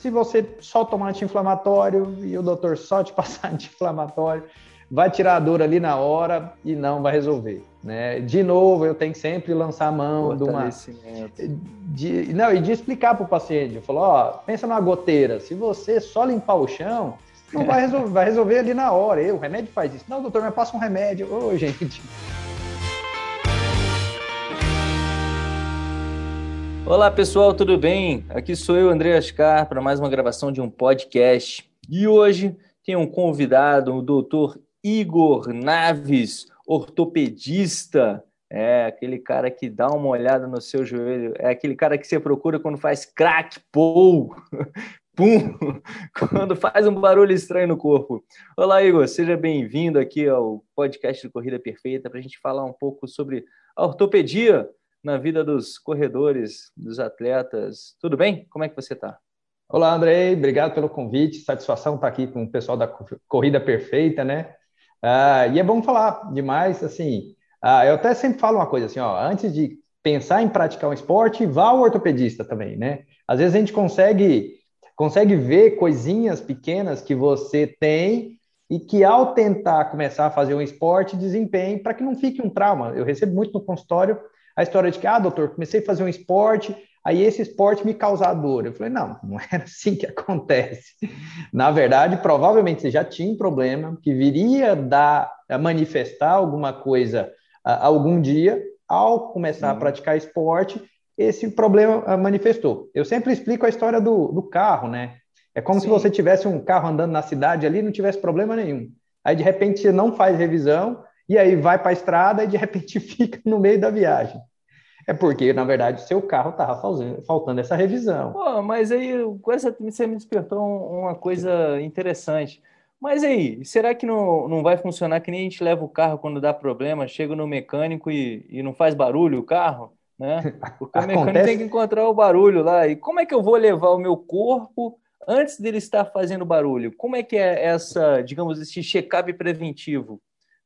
Se você só tomar anti-inflamatório e o doutor só te passar anti-inflamatório, vai tirar a dor ali na hora e não vai resolver. Né? De novo, eu tenho que sempre lançar a mão de uma. De, não, e de explicar para o paciente. Eu falo, ó, pensa numa goteira. Se você só limpar o chão, não vai resolver, vai resolver ali na hora. Eu, o remédio faz isso. Não, doutor, me passa um remédio. Ô, gente. Olá pessoal, tudo bem? Aqui sou eu, André Ascar, para mais uma gravação de um podcast. E hoje tem um convidado, o doutor Igor Naves, ortopedista. É aquele cara que dá uma olhada no seu joelho, é aquele cara que você procura quando faz crack, pou, pum, quando faz um barulho estranho no corpo. Olá, Igor, seja bem-vindo aqui ao podcast de Corrida Perfeita para a gente falar um pouco sobre a ortopedia na vida dos corredores, dos atletas. Tudo bem? Como é que você está? Olá, Andrei, obrigado pelo convite. Satisfação estar aqui com o pessoal da Corrida Perfeita, né? Ah, e é bom falar demais, assim, ah, eu até sempre falo uma coisa assim, ó, antes de pensar em praticar um esporte, vá ao ortopedista também, né? Às vezes a gente consegue, consegue ver coisinhas pequenas que você tem e que ao tentar começar a fazer um esporte, desempenhe para que não fique um trauma. Eu recebo muito no consultório a história de que, ah, doutor, comecei a fazer um esporte, aí esse esporte me causa dor. Eu falei, não, não era assim que acontece. Na verdade, provavelmente você já tinha um problema que viria dar, a manifestar alguma coisa a, algum dia, ao começar a praticar esporte, esse problema manifestou. Eu sempre explico a história do, do carro, né? É como Sim. se você tivesse um carro andando na cidade ali e não tivesse problema nenhum. Aí, de repente, você não faz revisão, e aí vai para a estrada e, de repente, fica no meio da viagem. É porque, na verdade, o seu carro estava faltando essa revisão. Pô, mas aí, com essa, você me despertou uma coisa interessante. Mas aí, será que não, não vai funcionar que nem a gente leva o carro quando dá problema, chega no mecânico e, e não faz barulho o carro? Né? Porque o mecânico tem que encontrar o barulho lá. E como é que eu vou levar o meu corpo antes dele estar fazendo barulho? Como é que é essa, digamos, esse check-up preventivo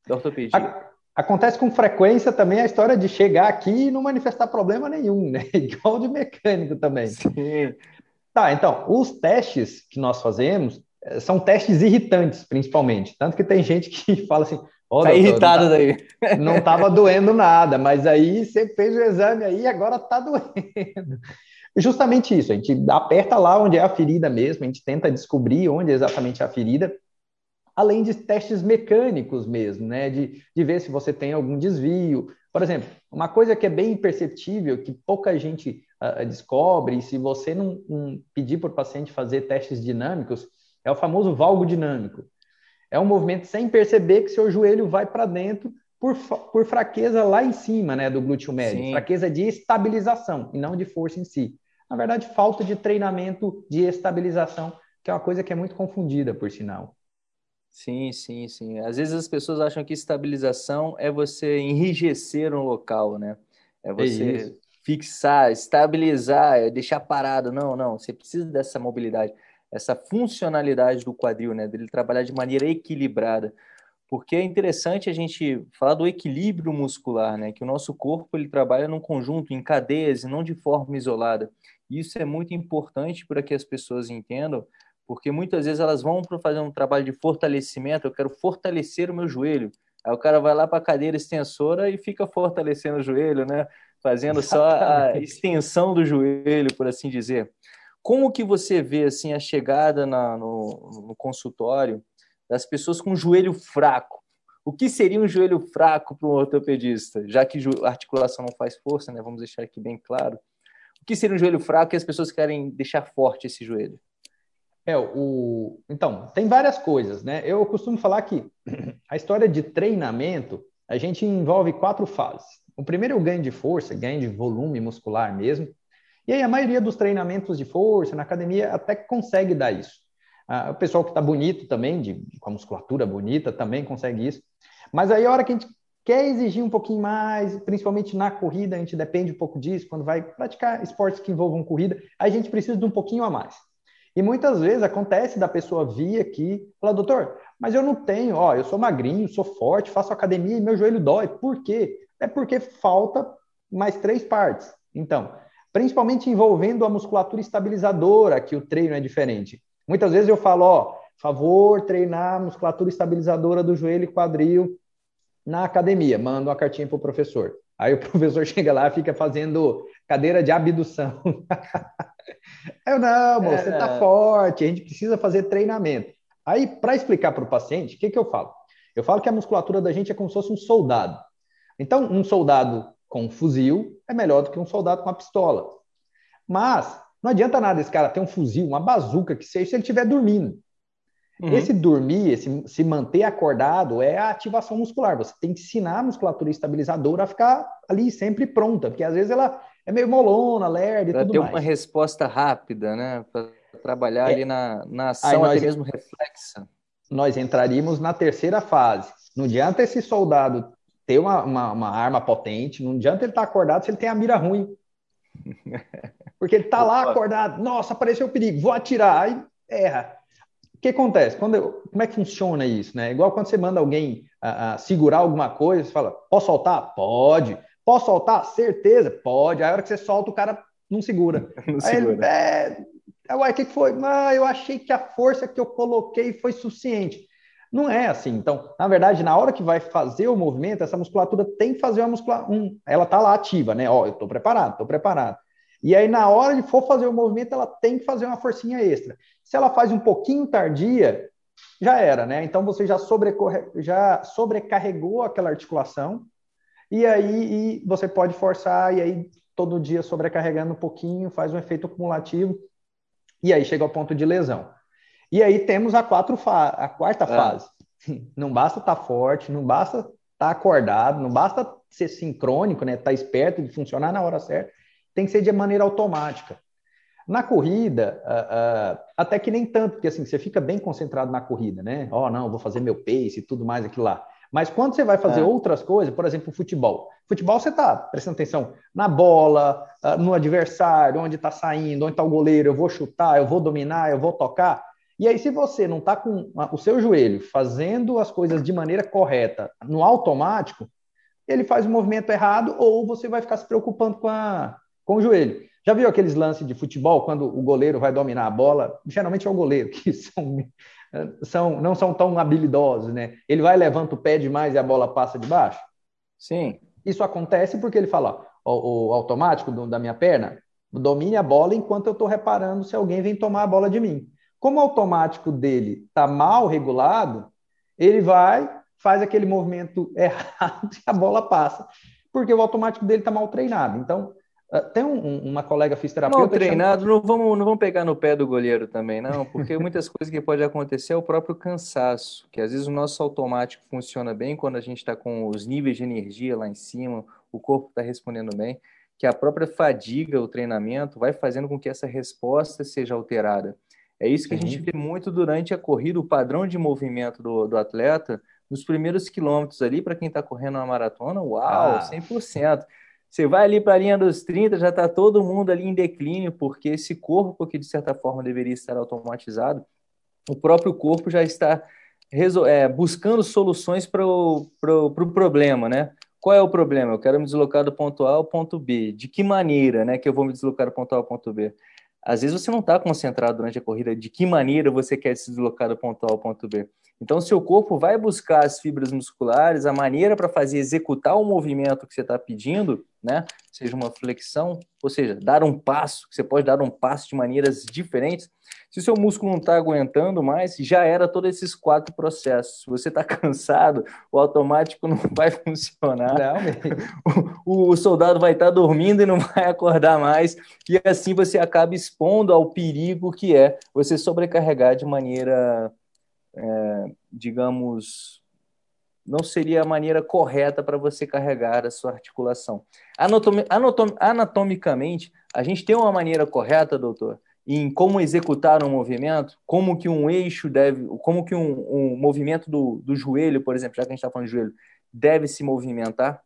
da ortopedia? Acontece com frequência também a história de chegar aqui e não manifestar problema nenhum, né? Igual de mecânico também. Sim. Tá, então, os testes que nós fazemos eh, são testes irritantes, principalmente. Tanto que tem gente que fala assim: oh, tá doutor, irritado não tá, daí. Não estava doendo nada, mas aí você fez o exame aí e agora está doendo. Justamente isso, a gente aperta lá onde é a ferida mesmo, a gente tenta descobrir onde é exatamente a ferida além de testes mecânicos mesmo, né? De, de ver se você tem algum desvio. Por exemplo, uma coisa que é bem imperceptível, que pouca gente uh, descobre, e se você não, não pedir para o paciente fazer testes dinâmicos, é o famoso valgo dinâmico. É um movimento sem perceber que seu joelho vai para dentro por, por fraqueza lá em cima, né, do glúteo médio. Sim. Fraqueza de estabilização e não de força em si. Na verdade, falta de treinamento de estabilização, que é uma coisa que é muito confundida, por sinal. Sim, sim, sim. Às vezes as pessoas acham que estabilização é você enrijecer um local, né? É você Isso. fixar, estabilizar, é deixar parado. Não, não. Você precisa dessa mobilidade, essa funcionalidade do quadril, né? Dele trabalhar de maneira equilibrada. Porque é interessante a gente falar do equilíbrio muscular, né? Que o nosso corpo ele trabalha num conjunto, em cadeias, e não de forma isolada. Isso é muito importante para que as pessoas entendam porque muitas vezes elas vão para fazer um trabalho de fortalecimento, eu quero fortalecer o meu joelho. Aí o cara vai lá para a cadeira extensora e fica fortalecendo o joelho, né? Fazendo só a extensão do joelho, por assim dizer. Como que você vê assim a chegada na, no, no consultório das pessoas com joelho fraco? O que seria um joelho fraco para um ortopedista? Já que a articulação não faz força, né? Vamos deixar aqui bem claro. O que seria um joelho fraco e as pessoas querem deixar forte esse joelho? É, o... Então, tem várias coisas, né? Eu costumo falar que a história de treinamento, a gente envolve quatro fases. O primeiro é o ganho de força, ganho de volume muscular mesmo. E aí a maioria dos treinamentos de força na academia até consegue dar isso. Ah, o pessoal que está bonito também, de, com a musculatura bonita, também consegue isso. Mas aí a hora que a gente quer exigir um pouquinho mais, principalmente na corrida, a gente depende um pouco disso, quando vai praticar esportes que envolvam corrida, a gente precisa de um pouquinho a mais. E muitas vezes acontece da pessoa vir aqui e falar, doutor, mas eu não tenho, ó, eu sou magrinho, sou forte, faço academia e meu joelho dói. Por quê? É porque falta mais três partes. Então, principalmente envolvendo a musculatura estabilizadora, que o treino é diferente. Muitas vezes eu falo, ó, favor treinar a musculatura estabilizadora do joelho e quadril na academia, mando uma cartinha para o professor. Aí o professor chega lá fica fazendo cadeira de abdução. eu não, moço, é... você está forte, a gente precisa fazer treinamento. Aí, para explicar para o paciente, o que, que eu falo? Eu falo que a musculatura da gente é como se fosse um soldado. Então, um soldado com um fuzil é melhor do que um soldado com uma pistola. Mas não adianta nada esse cara ter um fuzil, uma bazuca que seja, se ele estiver dormindo. Uhum. Esse dormir, esse se manter acordado é a ativação muscular. Você tem que ensinar a musculatura estabilizadora a ficar ali sempre pronta, porque às vezes ela é meio molona, lerda e pra tudo ter mais. uma resposta rápida, né? Para trabalhar é. ali na, na ação, nós, até mesmo reflexa. Nós entraríamos na terceira fase. Não adianta esse soldado ter uma, uma, uma arma potente, não adianta ele estar acordado se ele tem a mira ruim. Porque ele está lá acordado, nossa, apareceu o perigo, vou atirar, aí erra que acontece? Quando eu, como é que funciona isso? Né? Igual quando você manda alguém uh, uh, segurar alguma coisa, você fala, posso soltar? Pode. Posso soltar? Certeza? Pode. Aí a hora que você solta, o cara não segura. Não Aí segura. ele, é... Uai, o que foi? Ah, eu achei que a força que eu coloquei foi suficiente. Não é assim. Então, na verdade, na hora que vai fazer o movimento, essa musculatura tem que fazer uma musculatura. Um, ela tá lá ativa, né? Ó, eu tô preparado, tô preparado. E aí, na hora de for fazer o movimento, ela tem que fazer uma forcinha extra. Se ela faz um pouquinho tardia, já era, né? Então você já, já sobrecarregou aquela articulação, e aí e você pode forçar, e aí todo dia sobrecarregando um pouquinho, faz um efeito acumulativo, e aí chega ao ponto de lesão. E aí temos a, a quarta é. fase. Não basta estar tá forte, não basta estar tá acordado, não basta ser sincrônico, né? Estar tá esperto de funcionar na hora certa tem que ser de maneira automática. Na corrida, uh, uh, até que nem tanto, porque assim, você fica bem concentrado na corrida, né? Ó, oh, não, vou fazer meu pace e tudo mais, aquilo lá. Mas quando você vai fazer é. outras coisas, por exemplo, futebol. Futebol você está prestando atenção na bola, uh, no adversário, onde está saindo, onde está o goleiro, eu vou chutar, eu vou dominar, eu vou tocar. E aí, se você não está com o seu joelho fazendo as coisas de maneira correta, no automático, ele faz o movimento errado ou você vai ficar se preocupando com a, com o joelho. Já viu aqueles lances de futebol quando o goleiro vai dominar a bola? Geralmente é o goleiro, que são, são, não são tão habilidosos, né? Ele vai, levanta o pé demais e a bola passa de baixo? Sim. Isso acontece porque ele fala, ó, o, automático do, da minha perna, domine a bola enquanto eu estou reparando se alguém vem tomar a bola de mim. Como o automático dele está mal regulado, ele vai, faz aquele movimento errado e a bola passa. Porque o automático dele está mal treinado. Então, tem um, uma colega fisioterapeuta. Mal treinado, não, vamos, não vamos pegar no pé do goleiro também, não, porque muitas coisas que pode acontecer é o próprio cansaço, que às vezes o nosso automático funciona bem quando a gente está com os níveis de energia lá em cima, o corpo está respondendo bem, que a própria fadiga, o treinamento, vai fazendo com que essa resposta seja alterada. É isso que a gente vê muito durante a corrida, o padrão de movimento do, do atleta, nos primeiros quilômetros ali, para quem está correndo uma maratona, uau, ah. 100%. Você vai ali para a linha dos 30, já está todo mundo ali em declínio, porque esse corpo, que de certa forma deveria estar automatizado, o próprio corpo já está é, buscando soluções para o pro, pro problema, né? Qual é o problema? Eu quero me deslocar do ponto A ao ponto B. De que maneira né, que eu vou me deslocar do ponto A ao ponto B? Às vezes você não está concentrado durante a corrida de que maneira você quer se deslocar do ponto A ao ponto B. Então, seu corpo vai buscar as fibras musculares, a maneira para fazer executar o movimento que você está pedindo, né? Seja uma flexão, ou seja, dar um passo, você pode dar um passo de maneiras diferentes. Se o seu músculo não está aguentando mais, já era todos esses quatro processos. Se você está cansado, o automático não vai funcionar. Não, o, o, soldado vai estar tá dormindo e não vai acordar mais. E assim você acaba expondo ao perigo que é você sobrecarregar de maneira é, digamos, não seria a maneira correta para você carregar a sua articulação. Anatom anatom anatomicamente, a gente tem uma maneira correta, doutor, em como executar um movimento, como que um eixo deve, como que um, um movimento do, do joelho, por exemplo, já que a gente está falando de joelho, deve se movimentar?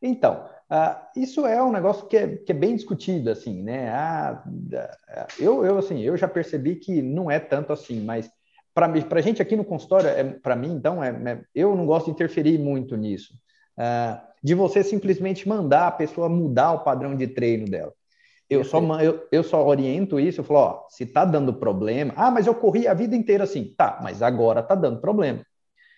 Então, uh, isso é um negócio que é, que é bem discutido, assim, né? Ah, eu, eu, assim, eu já percebi que não é tanto assim, mas para a gente aqui no consultório, é, para mim, então, é, é, eu não gosto de interferir muito nisso. Uh, de você simplesmente mandar a pessoa mudar o padrão de treino dela. Eu só, eu, eu só oriento isso, eu falo, ó, se tá dando problema, ah, mas eu corri a vida inteira assim, tá, mas agora tá dando problema.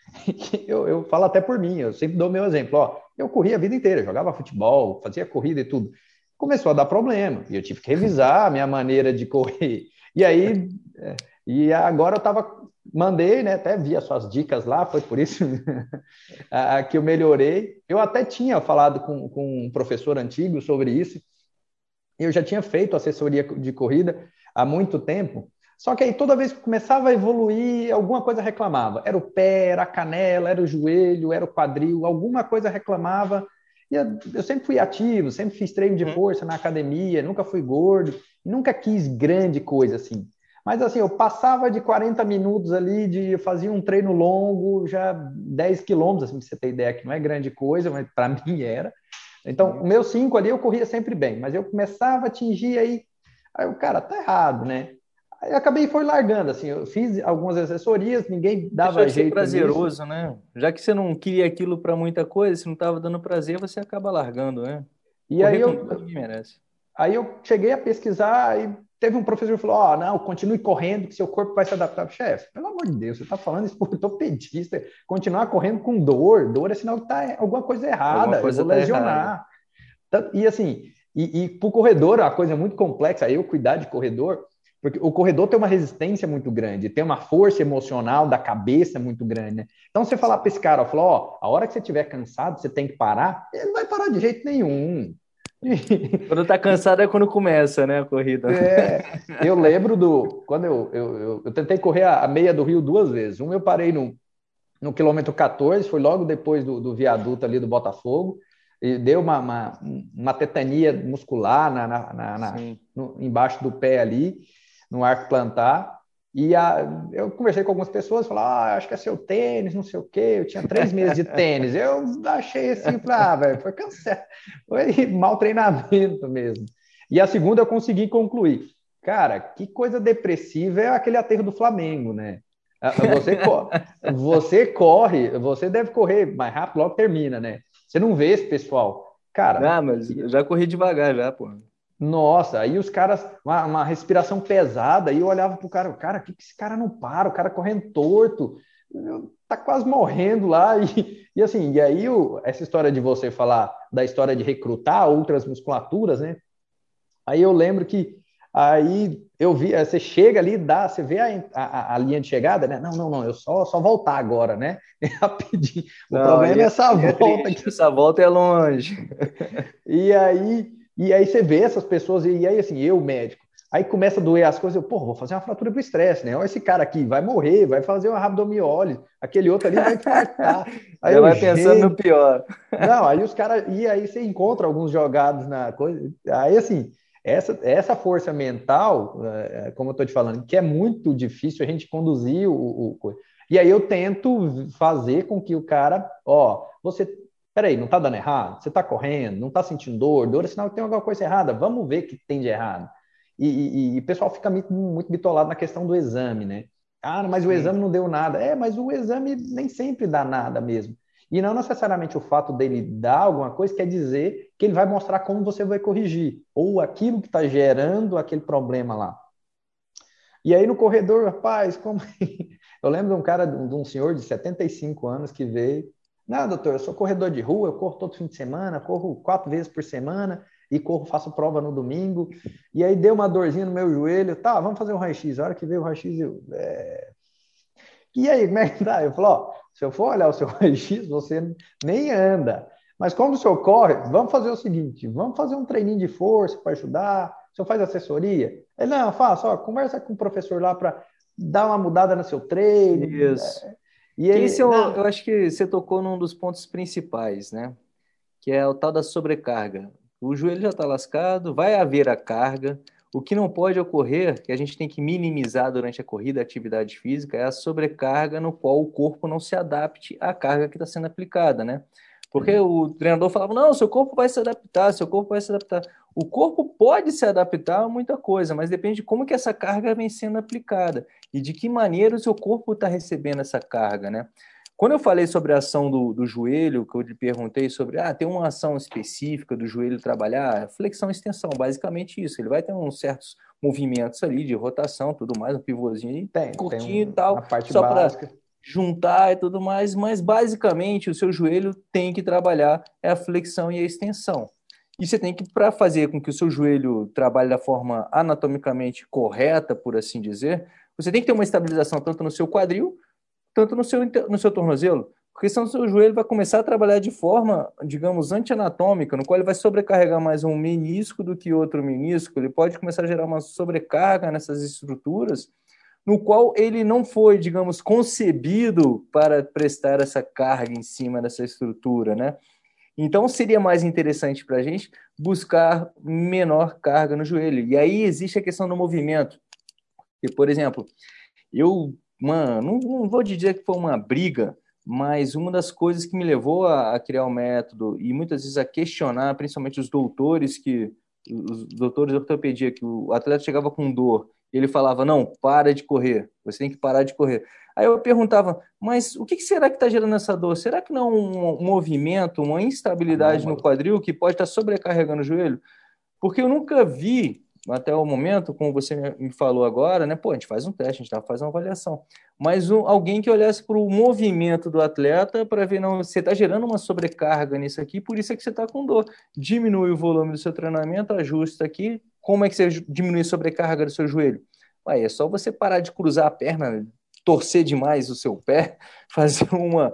eu, eu falo até por mim, eu sempre dou meu exemplo, ó, eu corri a vida inteira, jogava futebol, fazia corrida e tudo. Começou a dar problema, e eu tive que revisar a minha maneira de correr. E aí, é, e agora eu tava, mandei, né, até vi as suas dicas lá, foi por isso que eu melhorei. Eu até tinha falado com, com um professor antigo sobre isso, eu já tinha feito assessoria de corrida há muito tempo, só que aí toda vez que começava a evoluir, alguma coisa reclamava. Era o pé, era a canela, era o joelho, era o quadril, alguma coisa reclamava. E eu sempre fui ativo, sempre fiz treino de uhum. força na academia, nunca fui gordo, nunca quis grande coisa assim. Mas assim, eu passava de 40 minutos ali, de eu fazia um treino longo, já 10 quilômetros, assim, pra você ter ideia que não é grande coisa, mas para mim era. Então, o meu 5 ali eu corria sempre bem, mas eu começava a atingir aí, aí o cara tá errado, né? Aí eu acabei foi largando, assim, eu fiz algumas assessorias, ninguém dava Deixa jeito. prazeroso, nisso. né? Já que você não queria aquilo para muita coisa, se não estava dando prazer, você acaba largando, né? E Correr aí eu, merece. aí eu cheguei a pesquisar e teve um professor que falou: Ó, oh, não, continue correndo, que seu corpo vai se adaptar. Chefe, pelo amor de Deus, você está falando isso por ortopedista. Continuar correndo com dor, dor é sinal que tá alguma coisa errada, alguma coisa eu vou tá lesionar. Errada. E assim, e, e para o corredor, a coisa é muito complexa, eu cuidar de corredor, porque o corredor tem uma resistência muito grande, tem uma força emocional da cabeça muito grande, né? Então, você falar para esse cara, ó, ó, a hora que você estiver cansado, você tem que parar, ele não vai parar de jeito nenhum. Quando tá cansado é quando começa, né, a corrida. É, eu lembro do. Quando eu, eu, eu, eu, tentei correr a meia do Rio duas vezes. Um eu parei no, no quilômetro 14, foi logo depois do, do viaduto ali do Botafogo, e deu uma, uma, uma tetania muscular na, na, na, na no, embaixo do pé ali no arco plantar. E a, eu conversei com algumas pessoas, falaram, ah, acho que é seu tênis, não sei o quê. Eu tinha três meses de tênis. Eu achei assim, falei, ah, velho, foi cansado. Foi mau treinamento mesmo. E a segunda eu consegui concluir. Cara, que coisa depressiva é aquele aterro do Flamengo, né? Ah, você, co você corre, você deve correr mais rápido, logo termina, né? Você não vê esse pessoal. Cara. Ah, mas eu já corri devagar já, pô. Nossa, aí os caras, uma, uma respiração pesada, e eu olhava pro cara, cara, que, que esse cara não para? O cara correndo torto, tá quase morrendo lá. E, e assim, e aí o, essa história de você falar da história de recrutar outras musculaturas, né? Aí eu lembro que aí eu vi, você chega ali, dá, você vê a, a, a linha de chegada, né? Não, não, não, eu só, só voltar agora, né? Rapidinho. O não, problema é essa é volta. Triste, essa volta é longe. E aí e aí você vê essas pessoas, e aí assim, eu, médico, aí começa a doer as coisas, eu, pô, vou fazer uma fratura pro estresse, né? Olha esse cara aqui, vai morrer, vai fazer uma rabdomiólise, aquele outro ali vai infartar. Aí Já vai gente... pensando no pior. Não, aí os caras, e aí você encontra alguns jogados na coisa, aí assim, essa, essa força mental, é, como eu tô te falando, que é muito difícil a gente conduzir o, o e aí eu tento fazer com que o cara, ó, você peraí, não está dando errado? Você está correndo, não está sentindo dor? Dor é sinal que tem alguma coisa errada. Vamos ver o que tem de errado. E, e, o pessoal fica muito, muito bitolado na questão do exame, né? Ah, mas o exame não deu nada. É, mas o exame nem sempre dá nada mesmo. E não necessariamente o fato dele dar alguma coisa quer dizer que ele vai mostrar como você vai corrigir, ou aquilo que está gerando aquele problema lá. E aí no corredor, rapaz, como. Eu lembro de um cara, de um senhor de 75 anos que veio não, doutor, eu sou corredor de rua, eu corro todo fim de semana, corro quatro vezes por semana e corro, faço prova no domingo. E aí deu uma dorzinha no meu joelho, tá, vamos fazer um raio-x. A hora que veio o raio-x, eu. É... E aí, como é que tá? Eu falo, ó, se eu for olhar o seu raio-x, você nem anda. Mas como o senhor corre, vamos fazer o seguinte: vamos fazer um treininho de força para ajudar. O senhor faz assessoria? Ele, não, faça, ó, conversa com o professor lá para dar uma mudada no seu treino. Isso. E ele, Esse eu, eu acho que você tocou num dos pontos principais, né? Que é o tal da sobrecarga. O joelho já está lascado, vai haver a carga. O que não pode ocorrer, que a gente tem que minimizar durante a corrida, a atividade física, é a sobrecarga no qual o corpo não se adapte à carga que está sendo aplicada, né? Porque uhum. o treinador falava: não, seu corpo vai se adaptar, seu corpo vai se adaptar. O corpo pode se adaptar a muita coisa, mas depende de como que essa carga vem sendo aplicada e de que maneira o seu corpo está recebendo essa carga, né? Quando eu falei sobre a ação do, do joelho, que eu lhe perguntei sobre, ah, tem uma ação específica do joelho trabalhar, flexão e extensão, basicamente isso. Ele vai ter uns certos movimentos ali de rotação, tudo mais, um pivôzinho tem, curtinho tem um, e tal, só para juntar e tudo mais, mas basicamente o seu joelho tem que trabalhar é a flexão e a extensão. E você tem que, para fazer com que o seu joelho trabalhe da forma anatomicamente correta, por assim dizer, você tem que ter uma estabilização tanto no seu quadril, tanto no seu, no seu tornozelo, porque senão o seu joelho vai começar a trabalhar de forma, digamos, antianatômica, no qual ele vai sobrecarregar mais um menisco do que outro menisco, ele pode começar a gerar uma sobrecarga nessas estruturas, no qual ele não foi, digamos, concebido para prestar essa carga em cima dessa estrutura, né? Então, seria mais interessante para a gente buscar menor carga no joelho. E aí existe a questão do movimento. Por exemplo, eu, mano, não, não vou dizer que foi uma briga, mas uma das coisas que me levou a, a, criar o método e muitas vezes a questionar, principalmente os doutores que os doutores de ortopedia que o atleta chegava com dor, ele falava não, para de correr, você tem que parar de correr. Aí eu perguntava, mas o que será que está gerando essa dor? Será que não é um, movimento, uma instabilidade no quadril que pode estar tá sobrecarregando o joelho? Porque eu nunca vi, até o momento, como você me falou agora, né? Pô, a gente faz um teste, a gente tá, faz uma avaliação. Mas um, alguém que olhasse para o movimento do atleta para ver, não, você está gerando uma sobrecarga nisso aqui, por isso é que você está com dor. Diminui o volume do seu treinamento, ajusta aqui. Como é que você diminui a sobrecarga do seu joelho? Aí é só você parar de cruzar a perna torcer demais o seu pé, fazer uma,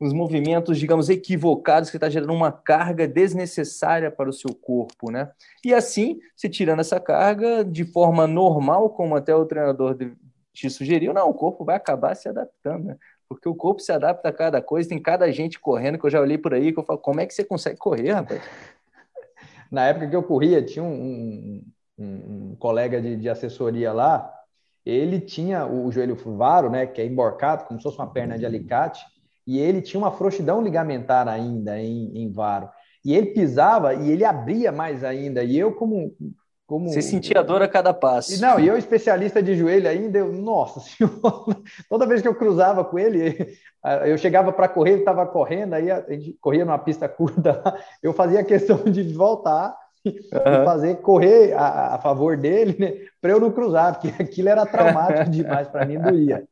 uns movimentos, digamos, equivocados, que está gerando uma carga desnecessária para o seu corpo, né? E assim, se tirando essa carga de forma normal, como até o treinador te sugeriu, não, o corpo vai acabar se adaptando, né? Porque o corpo se adapta a cada coisa, tem cada gente correndo, que eu já olhei por aí, que eu falo, como é que você consegue correr, rapaz? Na época que eu corria, tinha um, um, um colega de, de assessoria lá, ele tinha o joelho varo, né, que é emborcado, como se fosse uma perna de alicate, e ele tinha uma frouxidão ligamentar ainda em, em varo. E ele pisava e ele abria mais ainda. E eu, como. como Você sentia dor a cada passo. E não, e eu, especialista de joelho ainda, eu, nossa senhora, toda vez que eu cruzava com ele, eu chegava para correr, ele estava correndo, aí a gente corria numa pista curta, eu fazia questão de voltar uhum. fazer correr a, a favor dele, né, para eu não cruzar, porque aquilo era traumático demais para mim, doía.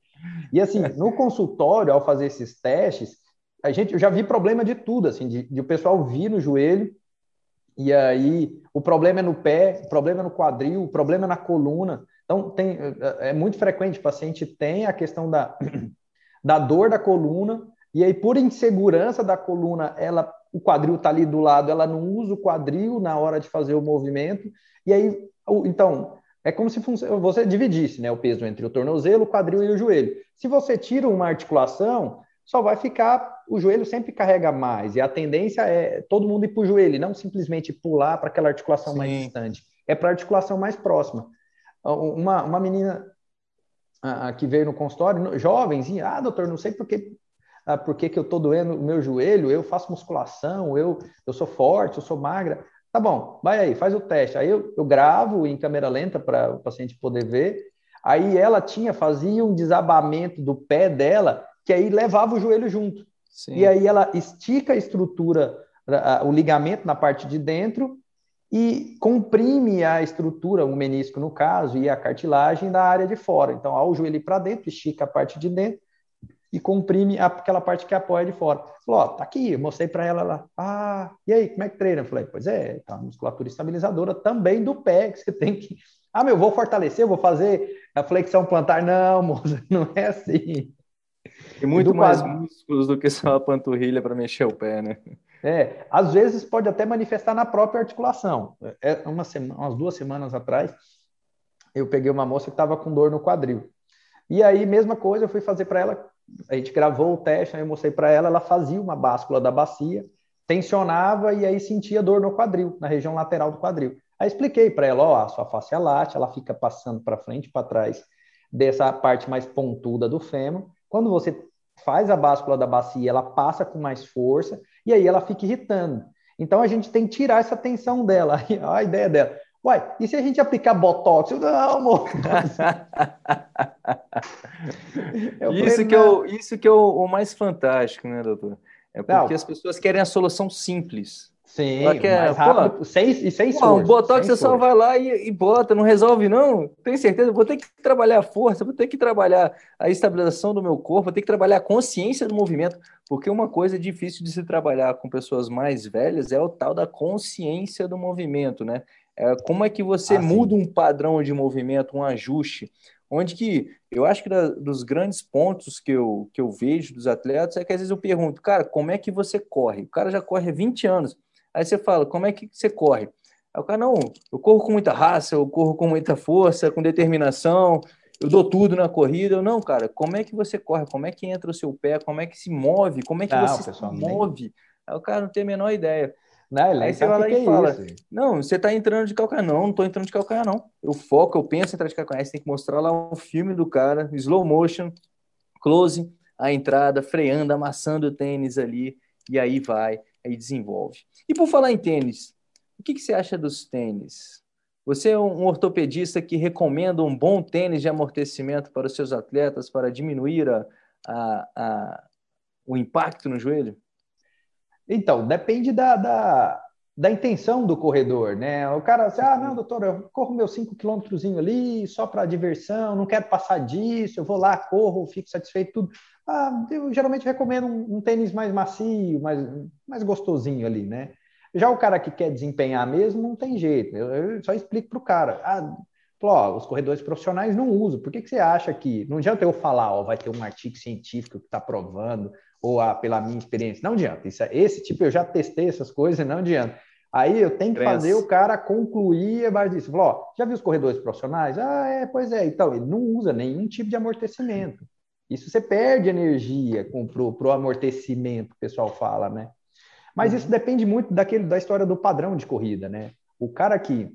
E assim, no consultório, ao fazer esses testes, a gente, eu já vi problema de tudo, assim, de, de o pessoal vir no joelho, e aí o problema é no pé, o problema é no quadril, o problema é na coluna. Então, tem, é, é muito frequente, o paciente tem a questão da, da dor da coluna, e aí, por insegurança da coluna, ela o quadril está ali do lado, ela não usa o quadril na hora de fazer o movimento, e aí, então, é como se você dividisse né, o peso entre o tornozelo, o quadril e o joelho. Se você tira uma articulação, só vai ficar, o joelho sempre carrega mais, e a tendência é todo mundo ir para o joelho, não simplesmente pular para aquela articulação Sim. mais distante, é para a articulação mais próxima. Uma, uma menina a, a, que veio no consultório, jovenzinha, ah, doutor, não sei porque ah, por que, que eu estou doendo o meu joelho, eu faço musculação, eu, eu sou forte, eu sou magra. Tá bom, vai aí, faz o teste. Aí eu, eu gravo em câmera lenta para o paciente poder ver. Aí ela tinha, fazia um desabamento do pé dela, que aí levava o joelho junto. Sim. E aí ela estica a estrutura, o ligamento na parte de dentro e comprime a estrutura, o menisco no caso, e a cartilagem da área de fora. Então, ao joelho para dentro, estica a parte de dentro, e comprime aquela parte que apoia de fora. Falou, ó, tá aqui, eu mostrei para ela lá. Ah, e aí, como é que treina? Eu falei, pois é, tá musculatura estabilizadora também do pé, que você tem que. Ah, meu, vou fortalecer, vou fazer a flexão plantar. Não, moça, não é assim. Tem muito mais quadro... músculos do que só a panturrilha para mexer o pé, né? É, às vezes pode até manifestar na própria articulação. É, uma semana, umas duas semanas atrás, eu peguei uma moça que estava com dor no quadril. E aí, mesma coisa, eu fui fazer para ela a gente gravou o teste, aí eu mostrei para ela, ela fazia uma báscula da bacia, tensionava e aí sentia dor no quadril, na região lateral do quadril. Aí expliquei para ela, ó, a sua face é late, ela fica passando para frente e para trás dessa parte mais pontuda do fêmur. Quando você faz a báscula da bacia, ela passa com mais força e aí ela fica irritando. Então a gente tem que tirar essa tensão dela. a ideia dela. Uai, e se a gente aplicar botox? Eu, não, amor. isso, que é o, isso que é o, o, mais fantástico, né, doutor? É porque não. as pessoas querem a solução simples. Sim, quer, mais rápido, pô, sem, e sem pô, Um botox você só vai lá e, e, bota, não resolve não. Tem certeza? Vou ter que trabalhar a força, vou ter que trabalhar a estabilização do meu corpo, vou ter que trabalhar a consciência do movimento, porque uma coisa difícil de se trabalhar com pessoas mais velhas é o tal da consciência do movimento, né? É, como é que você ah, muda um padrão de movimento, um ajuste, onde que eu acho que da, dos grandes pontos que eu, que eu vejo dos atletas é que às vezes eu pergunto, cara, como é que você corre? O cara já corre há 20 anos, Aí você fala, como é que você corre? Aí o cara, não, eu corro com muita raça, eu corro com muita força, com determinação, eu dou tudo na corrida. Eu, não, cara, como é que você corre? Como é que entra o seu pé? Como é que se move? Como é que não, você se move? Aí o cara não tem a menor ideia. Não, Aí você vai lá e é fala, isso. não, você tá entrando de calcanhar. Não, não tô entrando de calcanhar, não. Eu foco, eu penso em entrar de calcanhar. Aí você tem que mostrar lá um filme do cara, slow motion, close, a entrada, freando, amassando o tênis ali, e aí vai aí desenvolve. E por falar em tênis, o que, que você acha dos tênis? Você é um ortopedista que recomenda um bom tênis de amortecimento para os seus atletas para diminuir a, a, a o impacto no joelho? Então, depende da, da, da, intenção do corredor, né? O cara, assim, ah, não, doutor, eu corro meus 5 quilômetros ali só para diversão, não quero passar disso, eu vou lá, corro, fico satisfeito, tudo. Ah, eu geralmente recomendo um, um, tênis mais macio, mais, mais gostosinho ali, né? Já o cara que quer desempenhar mesmo, não tem jeito. Eu, eu só explico para o cara. Ah, ó, os corredores profissionais não usam. Por que, que você acha que. Não adianta eu falar, ó, vai ter um artigo científico que está provando, ou ah, pela minha experiência. Não adianta. Isso, é, esse tipo eu já testei essas coisas, não adianta. Aí eu tenho que Cresce. fazer o cara concluir a base disso. Falou, ó, já viu os corredores profissionais? Ah, é, pois é. Então, ele não usa nenhum tipo de amortecimento. Isso você perde energia para o amortecimento, o pessoal fala, né? Mas uhum. isso depende muito daquele, da história do padrão de corrida, né? O cara que,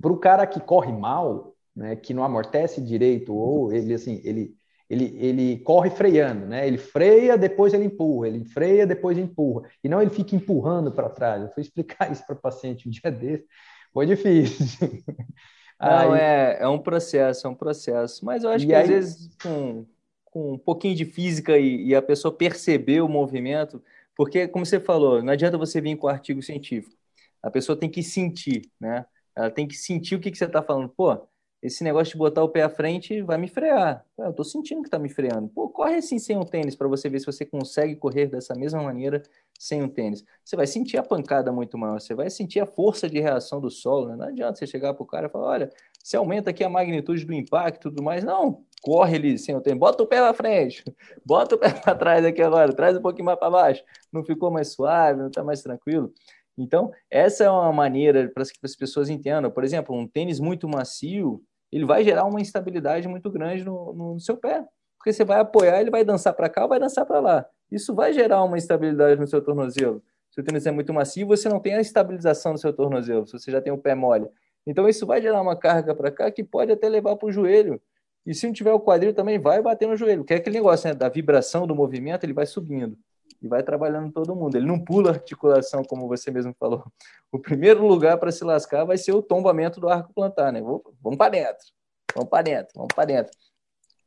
para o cara que corre mal, né, que não amortece direito, ou ele assim, ele, ele, ele corre freando, né? Ele freia, depois ele empurra, ele freia, depois empurra. E não ele fica empurrando para trás. Eu fui explicar isso para o paciente um dia desse, foi difícil. Não, aí... é, é um processo, é um processo. Mas eu acho que aí... às vezes com, com um pouquinho de física e, e, a pessoa perceber o movimento, porque, como você falou, não adianta você vir com artigo científico. A pessoa tem que sentir, né? Ela tem que sentir o que, que você está falando. Pô, esse negócio de botar o pé à frente vai me frear. Eu estou sentindo que está me freando. Pô, corre assim sem um tênis para você ver se você consegue correr dessa mesma maneira sem um tênis. Você vai sentir a pancada muito maior, você vai sentir a força de reação do solo. Né? Não adianta você chegar para o cara e falar: olha, você aumenta aqui a magnitude do impacto e tudo mais. Não, corre ali sem o tempo, bota o pé para frente, bota o pé para trás aqui agora, traz um pouquinho mais para baixo. Não ficou mais suave, não está mais tranquilo? Então, essa é uma maneira para que as pessoas entendam. Por exemplo, um tênis muito macio, ele vai gerar uma instabilidade muito grande no, no seu pé. Porque você vai apoiar, ele vai dançar para cá ou vai dançar para lá. Isso vai gerar uma instabilidade no seu tornozelo. Se o tênis é muito macio, você não tem a estabilização no seu tornozelo, se você já tem o pé mole. Então, isso vai gerar uma carga para cá que pode até levar para o joelho. E se não tiver o quadril, também vai bater no joelho, que é aquele negócio né, da vibração do movimento, ele vai subindo e vai trabalhando todo mundo. Ele não pula articulação, como você mesmo falou. O primeiro lugar para se lascar vai ser o tombamento do arco plantar, né? Vamos para dentro, vamos para dentro, vamos para dentro.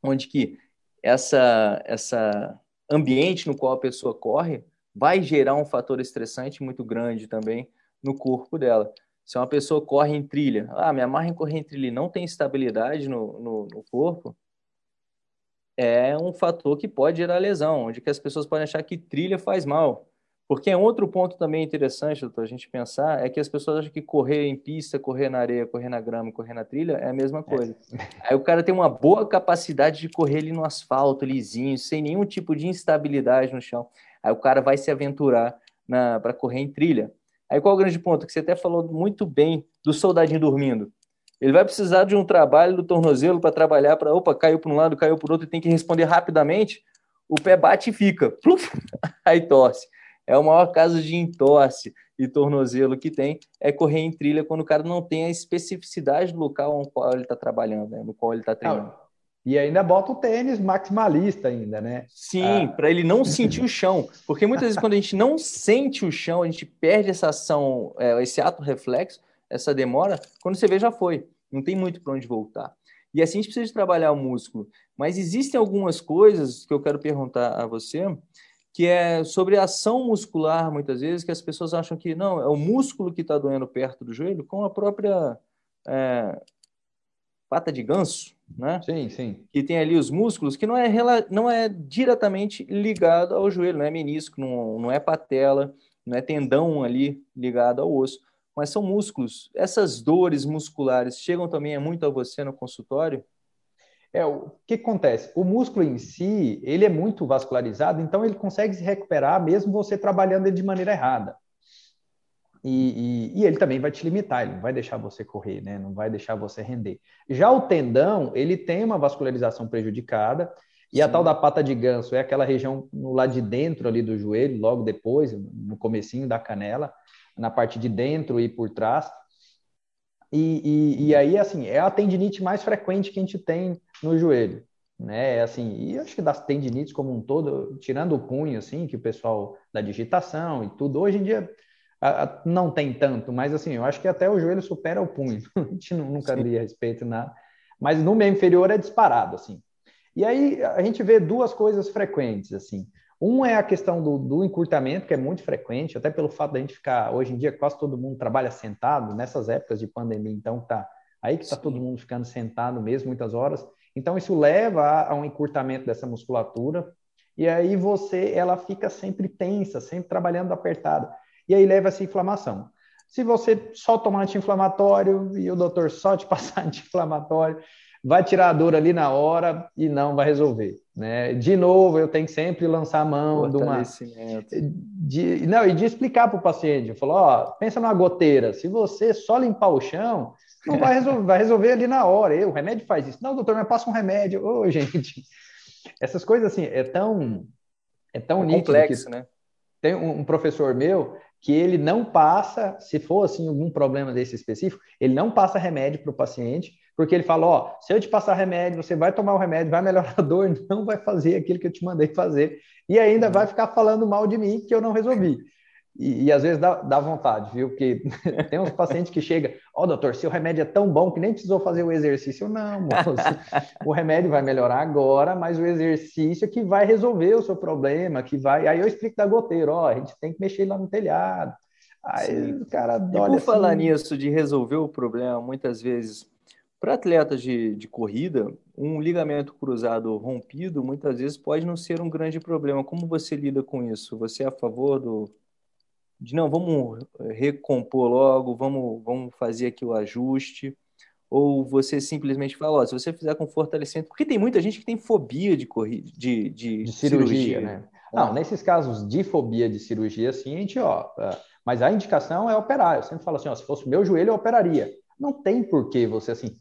Onde que essa, essa ambiente no qual a pessoa corre vai gerar um fator estressante muito grande também no corpo dela. Se uma pessoa corre em trilha, ah, me amarra em correr em trilha e não tem estabilidade no, no, no, corpo, é um fator que pode gerar lesão, onde que as pessoas podem achar que trilha faz mal. Porque é outro ponto também interessante, doutor, a gente pensar, é que as pessoas acham que correr em pista, correr na areia, correr na grama, correr na trilha é a mesma coisa. É. Aí o cara tem uma boa capacidade de correr ali no asfalto, lisinho, sem nenhum tipo de instabilidade no chão. Aí o cara vai se aventurar para correr em trilha. Aí qual é o grande ponto? Que você até falou muito bem do soldadinho dormindo. Ele vai precisar de um trabalho do tornozelo para trabalhar para, opa, caiu para um lado, caiu para o outro, e tem que responder rapidamente. O pé bate e fica. Pluf, aí torce. É o maior caso de entorse e tornozelo que tem é correr em trilha quando o cara não tem a especificidade do local no qual ele está trabalhando, né? no qual ele está treinando. Ah, e ainda bota o tênis maximalista ainda, né? Sim, ah. para ele não sentir o chão. Porque muitas vezes quando a gente não sente o chão, a gente perde essa ação, é, esse ato reflexo, essa demora, quando você vê já foi. Não tem muito para onde voltar. E assim a gente precisa de trabalhar o músculo. Mas existem algumas coisas que eu quero perguntar a você, que é sobre a ação muscular, muitas vezes, que as pessoas acham que não, é o músculo que está doendo perto do joelho, com a própria é, pata de ganso, né? Sim, sim. Que tem ali os músculos, que não é, não é diretamente ligado ao joelho, não é menisco, não, não é patela, não é tendão ali ligado ao osso, mas são músculos. Essas dores musculares chegam também muito a você no consultório? É, o que acontece? O músculo em si, ele é muito vascularizado, então ele consegue se recuperar mesmo você trabalhando ele de maneira errada. E, e, e, ele também vai te limitar, ele não vai deixar você correr, né? não vai deixar você render. Já o tendão, ele tem uma vascularização prejudicada, e Sim. a tal da pata de ganso é aquela região no lado de dentro ali do joelho, logo depois, no comecinho da canela, na parte de dentro e por trás. E, e, e, aí, assim, é a tendinite mais frequente que a gente tem no joelho, né? Assim, e acho que das tendinites como um todo, tirando o punho, assim, que o pessoal da digitação e tudo, hoje em dia a, a, não tem tanto, mas assim, eu acho que até o joelho supera o punho. a gente nunca Sim. a respeito nada. Mas no meio inferior é disparado, assim. E aí a gente vê duas coisas frequentes, assim. Um é a questão do, do, encurtamento, que é muito frequente, até pelo fato da gente ficar, hoje em dia, quase todo mundo trabalha sentado, nessas épocas de pandemia, então tá aí que está todo mundo ficando sentado mesmo, muitas horas. Então, isso leva a, a, um encurtamento dessa musculatura, e aí você, ela fica sempre tensa, sempre trabalhando apertada, e aí leva essa inflamação. Se você só tomar anti-inflamatório e o doutor só te passar anti-inflamatório, vai tirar a dor ali na hora e não vai resolver. Né? De novo, eu tenho que sempre lançar a mão de uma. De, não, e de explicar para o paciente. Eu falo, ó, pensa numa goteira. Se você só limpar o chão, não vai resolver, vai resolver ali na hora. Eu, o remédio faz isso. Não, doutor, mas passa um remédio. Ô, gente, essas coisas assim, é tão. É tão é complexo, né? Tem um, um professor meu que ele não passa, se for assim algum problema desse específico, ele não passa remédio para o paciente, porque ele fala, ó, se eu te passar remédio, você vai tomar o remédio, vai melhorar a dor, não vai fazer aquilo que eu te mandei fazer, e ainda vai ficar falando mal de mim que eu não resolvi. E, e às vezes dá, dá, vontade, viu? Porque tem uns pacientes que chegam, ó, oh, doutor, seu remédio é tão bom que nem precisou fazer o exercício. Não, moço, o remédio vai melhorar agora, mas o exercício é que vai resolver o seu problema, que vai. Aí eu explico da goteira, ó, a gente tem que mexer lá no telhado. Aí Sim. o cara olha. E por assim... falar nisso, de resolver o problema, muitas vezes para atletas de, de corrida, um ligamento cruzado rompido muitas vezes pode não ser um grande problema. Como você lida com isso? Você é a favor do, de não, vamos recompor logo, vamos, vamos fazer aqui o ajuste? Ou você simplesmente fala, ó, se você fizer com fortalecimento, porque tem muita gente que tem fobia de corrida, de, de, de cirurgia, cirurgia, né? Não, nesses casos de fobia de cirurgia, assim, a gente, ó, é, mas a indicação é operar. Eu sempre falo assim, ó, se fosse o meu joelho, eu operaria. Não tem por que você, assim,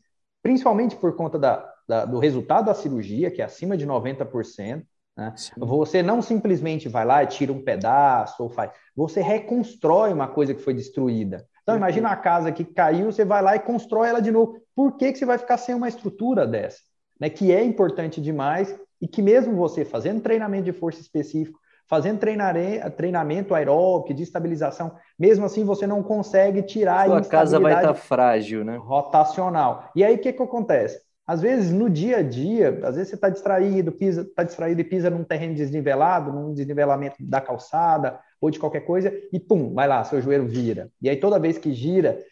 principalmente por conta da, da, do resultado da cirurgia, que é acima de 90%. Né? Você não simplesmente vai lá e tira um pedaço ou faz, você reconstrói uma coisa que foi destruída. Então, imagina a casa que caiu, você vai lá e constrói ela de novo. Por que, que você vai ficar sem uma estrutura dessa? Né? Que é importante demais e que mesmo você fazendo treinamento de força específico, fazendo treinamento aeróbico, de estabilização, mesmo assim você não consegue tirar Sua a casa vai estar tá frágil, né? Rotacional. E aí o que, que acontece? Às vezes, no dia a dia, às vezes você está distraído, pisa, está distraído e pisa num terreno desnivelado, num desnivelamento da calçada ou de qualquer coisa, e pum, vai lá, seu joelho vira. E aí toda vez que gira,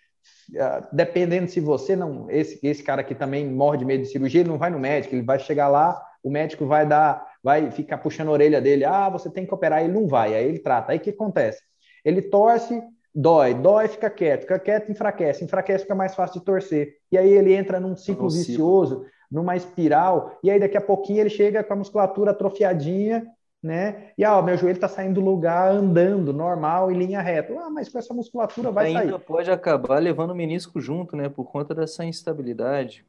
ah, dependendo se você não, esse, esse cara que também morre de medo de cirurgia, ele não vai no médico, ele vai chegar lá, o médico vai dar vai ficar puxando a orelha dele, ah, você tem que operar, ele não vai, aí ele trata. Aí o que acontece? Ele torce, dói, dói, fica quieto, fica quieto, enfraquece, enfraquece, fica mais fácil de torcer. E aí ele entra num ciclo vicioso, numa espiral, e aí daqui a pouquinho ele chega com a musculatura atrofiadinha, né? E ah, meu joelho está saindo do lugar andando normal em linha reta. Ah, mas com essa musculatura vai ainda sair. Ainda pode acabar levando o menisco junto, né? Por conta dessa instabilidade.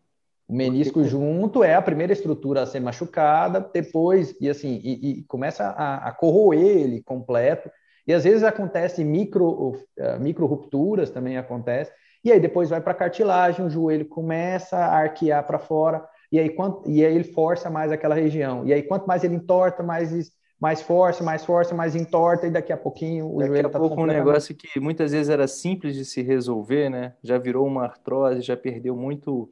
O menisco Porque... junto é a primeira estrutura a ser machucada, depois, e assim, e, e começa a, a, corroer ele completo. E às vezes acontece micro, uh, micro rupturas também acontece. E aí depois vai para a cartilagem, o joelho começa a arquear para fora, e aí, quanto, e aí ele força mais aquela região. E aí quanto mais ele entorta, mais mais força, mais força, mais entorta, e daqui a pouquinho o daqui joelho está pouco um negócio que muitas vezes era simples de se resolver, né? Já virou uma artrose, já perdeu muito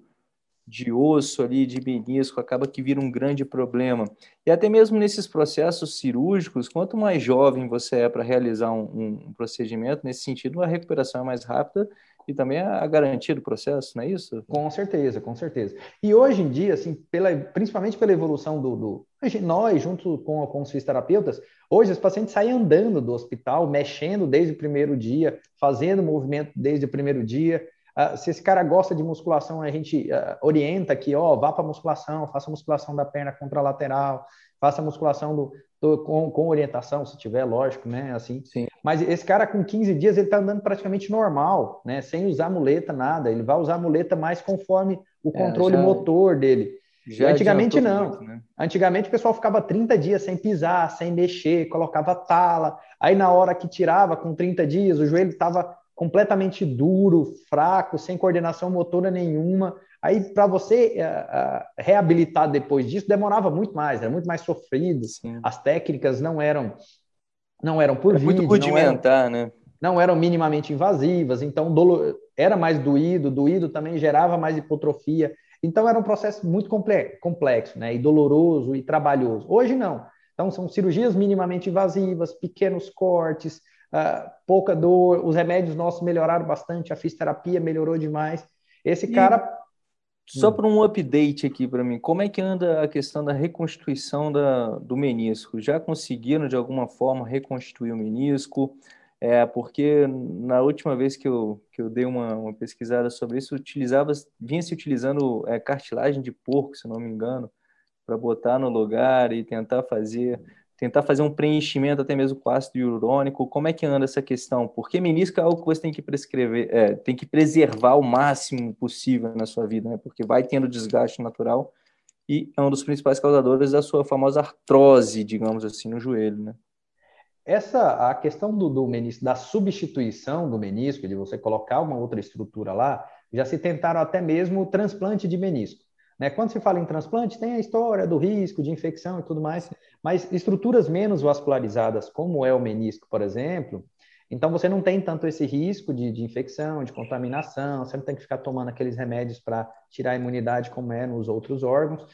de osso ali, de menisco, acaba que vira um grande problema. E até mesmo nesses processos cirúrgicos, quanto mais jovem você é para realizar um, um, procedimento, nesse sentido, a recuperação é mais rápida e também a garantia do processo, não é isso? Com certeza, com certeza. E hoje em dia, assim, pela, principalmente pela evolução do, do nós, junto com, com os fisioterapeutas, hoje os pacientes saem andando do hospital, mexendo desde o primeiro dia, fazendo movimento desde o primeiro dia. Uh, se esse cara gosta de musculação, a gente uh, orienta que, ó, vá para musculação, faça musculação da perna contralateral, faça musculação do, do, com, com, orientação, se tiver, lógico, né? Assim. Sim. Mas esse cara com 15 dias, ele está andando praticamente normal, né? Sem usar muleta, nada. Ele vai usar muleta mais conforme o é, controle é, já, motor dele. Já antigamente não. Muito, né? Antigamente o pessoal ficava 30 dias sem pisar, sem mexer, colocava tala. Aí na hora que tirava, com 30 dias, o joelho estava completamente duro, fraco, sem coordenação motora nenhuma. Aí, para você uh, uh, reabilitar depois disso, demorava muito mais, era muito mais sofrido. Sim. As técnicas não eram não eram por é vídeo, muito rudimentar, não eram, né? Não eram minimamente invasivas, então dolo, era mais doído, doído também gerava mais hipotrofia. Então era um processo muito complexo, né? E doloroso e trabalhoso. Hoje não. Então são cirurgias minimamente invasivas, pequenos cortes, uh, pouca dor, os remédios nossos melhoraram bastante, a fisioterapia melhorou demais. Esse e cara. Só para um update aqui para mim, como é que anda a questão da reconstituição da, do menisco? Já conseguiram de alguma forma reconstituir o menisco? É, porque na última vez que eu, que eu dei uma, uma pesquisada sobre isso, utilizava, vinha se utilizando é, cartilagem de porco, se não me engano, para botar no lugar e tentar fazer tentar fazer um preenchimento até mesmo com ácido hialurônico. Como é que anda essa questão? Porque menisco é algo que você tem que prescrever, é, tem que preservar o máximo possível na sua vida, né? Porque vai tendo desgaste natural e é um dos principais causadores da sua famosa artrose, digamos assim, no joelho, né? Essa a questão do, do menisco, da substituição do menisco, de você colocar uma outra estrutura lá, já se tentaram até mesmo o transplante de menisco. Né? Quando se fala em transplante, tem a história do risco de infecção e tudo mais, mas estruturas menos vascularizadas, como é o menisco, por exemplo, então você não tem tanto esse risco de, de infecção, de contaminação, você não tem que ficar tomando aqueles remédios para tirar a imunidade como é nos outros órgãos.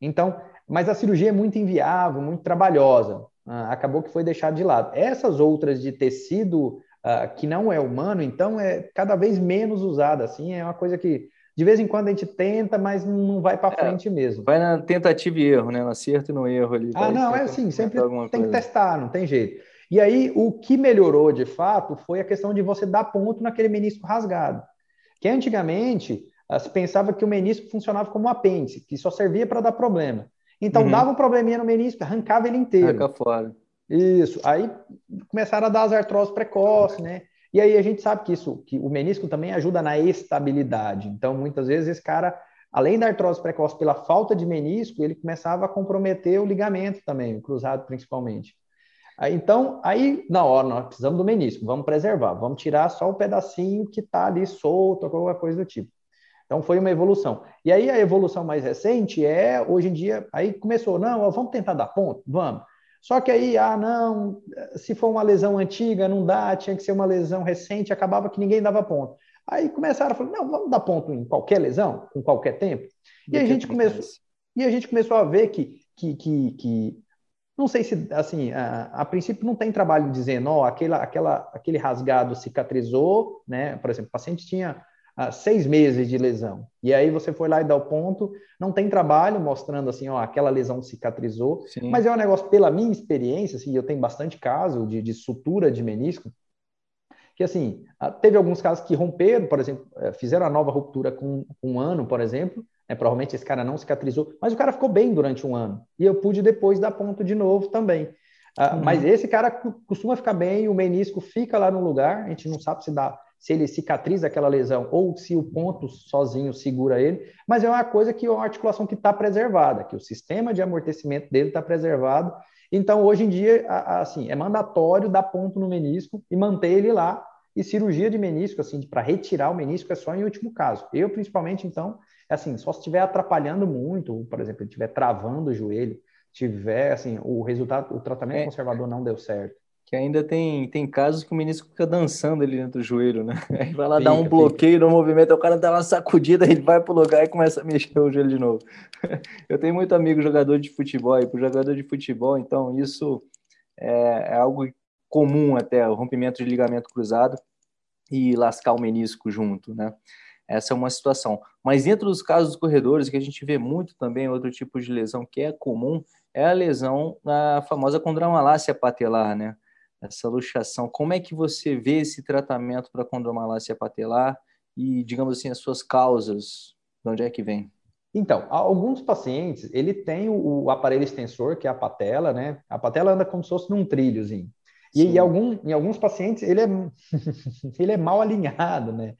Então, mas a cirurgia é muito inviável, muito trabalhosa. Ah, acabou que foi deixado de lado. Essas outras de tecido ah, que não é humano, então é cada vez menos usada. Assim, é uma coisa que de vez em quando a gente tenta, mas não vai para é, frente mesmo. Vai na tentativa e erro, né? No acerto e no erro ali. Ah, não, é assim, sempre tem coisa. que testar, não tem jeito. E aí, o que melhorou de fato foi a questão de você dar ponto naquele menisco rasgado. Que antigamente ah, se pensava que o menisco funcionava como um apêndice, que só servia para dar problema. Então, uhum. dava um probleminha no menisco, arrancava ele inteiro. Arranca fora. Isso. Aí começaram a dar as artroses precoces, né? E aí a gente sabe que isso, que o menisco também ajuda na estabilidade. Então, muitas vezes esse cara, além da artrose precoce pela falta de menisco, ele começava a comprometer o ligamento também, o cruzado principalmente. Então, aí, na hora, nós precisamos do menisco, vamos preservar, vamos tirar só o pedacinho que está ali solto, alguma coisa do tipo. Então, foi uma evolução. E aí, a evolução mais recente é, hoje em dia, aí começou, não, vamos tentar dar ponto? Vamos. Só que aí, ah, não, se for uma lesão antiga, não dá, tinha que ser uma lesão recente, acabava que ninguém dava ponto. Aí começaram a falar, não, vamos dar ponto em qualquer lesão, com qualquer tempo. E a gente começou, e a gente começou a ver que, que, que, que não sei se, assim, a, a, princípio não tem trabalho dizendo, ó, oh, aquela, aquela, aquele rasgado cicatrizou, né? Por exemplo, o paciente tinha ah, seis meses de lesão. E aí você foi lá e dá o ponto, não tem trabalho mostrando assim, ó, aquela lesão cicatrizou, Sim. mas é um negócio, pela minha experiência, assim, eu tenho bastante caso de, de sutura de menisco, que assim, ah, teve alguns casos que romperam, por exemplo, eh, fizeram a nova ruptura com um ano, por exemplo, né, provavelmente esse cara não cicatrizou, mas o cara ficou bem durante um ano, e eu pude depois dar ponto de novo também. Uh, uhum. Mas esse cara costuma ficar bem, o menisco fica lá no lugar, a gente não sabe se dá se ele cicatriza aquela lesão ou se o ponto sozinho segura ele, mas é uma coisa que é uma articulação que está preservada, que o sistema de amortecimento dele está preservado. Então, hoje em dia, assim, é mandatório dar ponto no menisco e manter ele lá. E cirurgia de menisco, assim, para retirar o menisco é só em último caso. Eu, principalmente, então, é assim, só se estiver atrapalhando muito, por exemplo, estiver travando o joelho, tiver, assim, o resultado, o tratamento é. conservador não deu certo. Que ainda tem, tem casos que o menisco fica dançando ali dentro do joelho, né? Aí vai lá fica, dar um bloqueio fica. no movimento, o cara dá uma sacudida, ele vai pro lugar e começa a mexer o joelho de novo. Eu tenho muito amigo jogador de futebol, e pro jogador de futebol, então isso é, é algo comum até, o rompimento de ligamento cruzado e lascar o menisco junto, né? Essa é uma situação. Mas dentro dos casos dos corredores, que a gente vê muito também, outro tipo de lesão que é comum, é a lesão na famosa condromalácia patelar, né? Essa luxação. Como é que você vê esse tratamento para condromalácia patelar e, digamos assim, as suas causas? De onde é que vem? Então, alguns pacientes, ele tem o, aparelho extensor, que é a patela, né? A patela anda como se fosse num trilhozinho. E em, algum, em alguns pacientes, ele é, ele é mal alinhado, né?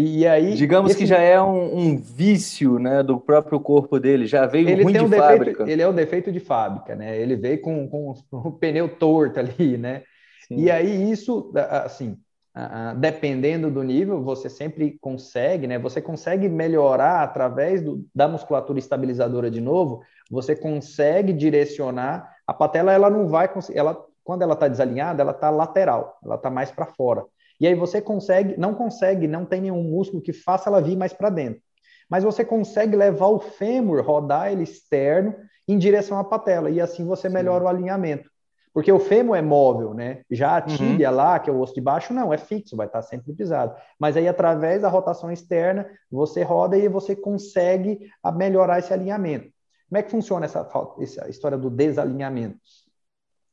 E aí, digamos esse... que já é um, um, vício, né, do próprio corpo dele, já veio ele ruim de um defeito, fábrica. Ele é o defeito de fábrica, né? Ele veio com, com o pneu torto ali, né? Sim. E aí isso, assim, dependendo do nível, você sempre consegue, né? Você consegue melhorar através do, da musculatura estabilizadora de novo. Você consegue direcionar a patela. Ela não vai conseguir. Ela, quando ela está desalinhada, ela está lateral. Ela está mais para fora. E aí você consegue, não consegue, não tem nenhum músculo que faça ela vir mais para dentro. Mas você consegue levar o fêmur, rodar ele externo em direção à patela, e assim você melhora Sim. o alinhamento. Porque o fêmur é móvel, né? Já a uhum. tíbia uhum. lá, que é o osso de baixo, não, é fixo, vai estar sempre pisado. Mas aí, através da rotação externa, você roda e você consegue melhorar esse alinhamento. Como é que funciona essa, essa história do desalinhamento?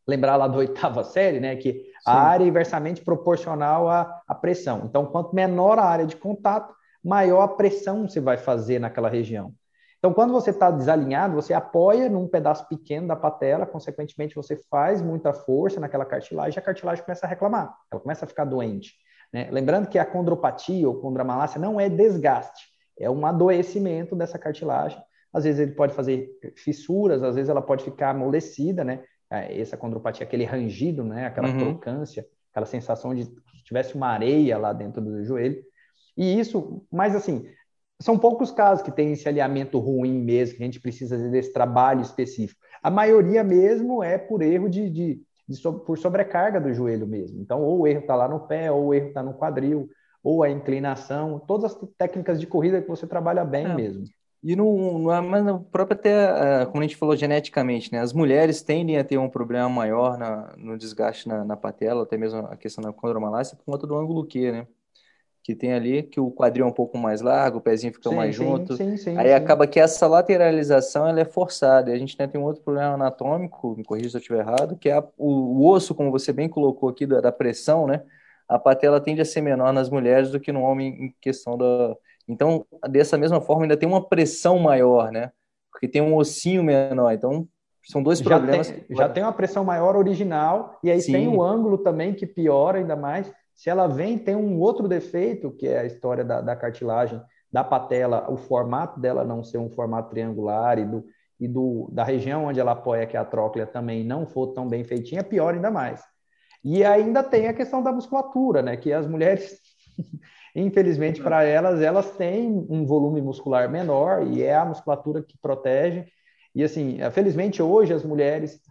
Lembrar lá da oitava série, né? Que. A área inversamente proporcional à, à pressão. Então, quanto menor a área de contato, maior a pressão você vai fazer naquela região. Então, quando você está desalinhado, você apoia num pedaço pequeno da patela, consequentemente, você faz muita força naquela cartilagem e a cartilagem começa a reclamar, ela começa a ficar doente. Né? Lembrando que a condropatia ou condromalácia não é desgaste, é um adoecimento dessa cartilagem. Às vezes ele pode fazer fissuras, às vezes ela pode ficar amolecida, né? É, essa condropatia, aquele rangido, né? Aquela uhum. crocância, aquela sensação de que tivesse uma areia lá dentro do joelho. E isso, mas assim, são poucos casos que tem esse alinhamento ruim mesmo, que a gente precisa desse trabalho específico. A maioria mesmo é por erro de, de, de por sobrecarga do joelho mesmo. Então, ou o erro está lá no pé, ou o erro está no quadril, ou a inclinação, todas as técnicas de corrida que você trabalha bem é. mesmo. E no, no, mas no próprio até, ah, como a gente falou geneticamente, né? As mulheres tendem a ter um problema maior na, no desgaste na, na patela, até mesmo a questão da condromalácia, por conta do ângulo Q, né? que tem ali, que o quadril é um pouco mais largo, o pezinho fica sim, mais sim, junto. Sim, sim, Aí acaba que essa lateralização ela é forçada. E a gente né, tem um outro problema anatômico, me corrija se eu estiver errado, que é a, o, o, osso, como você bem colocou aqui, da, da, pressão, né? A patela tende a ser menor nas mulheres do que no homem em questão da. Então, dessa mesma forma, ainda tem uma pressão maior, né? Porque tem um ossinho menor. Então, são dois já problemas. Tem, já tem uma pressão maior original, e aí tem o ângulo também que piora ainda mais. Se ela vem, tem um outro defeito, que é a história da, da cartilagem da patela, o formato dela não ser um formato triangular e, do, e do, da região onde ela apoia, que é a tróclea, também não for tão bem feitinha, pior ainda mais. E ainda tem a questão da musculatura, né? Que as mulheres, infelizmente para elas, elas têm um volume muscular menor e é a musculatura que protege. E assim, felizmente hoje as mulheres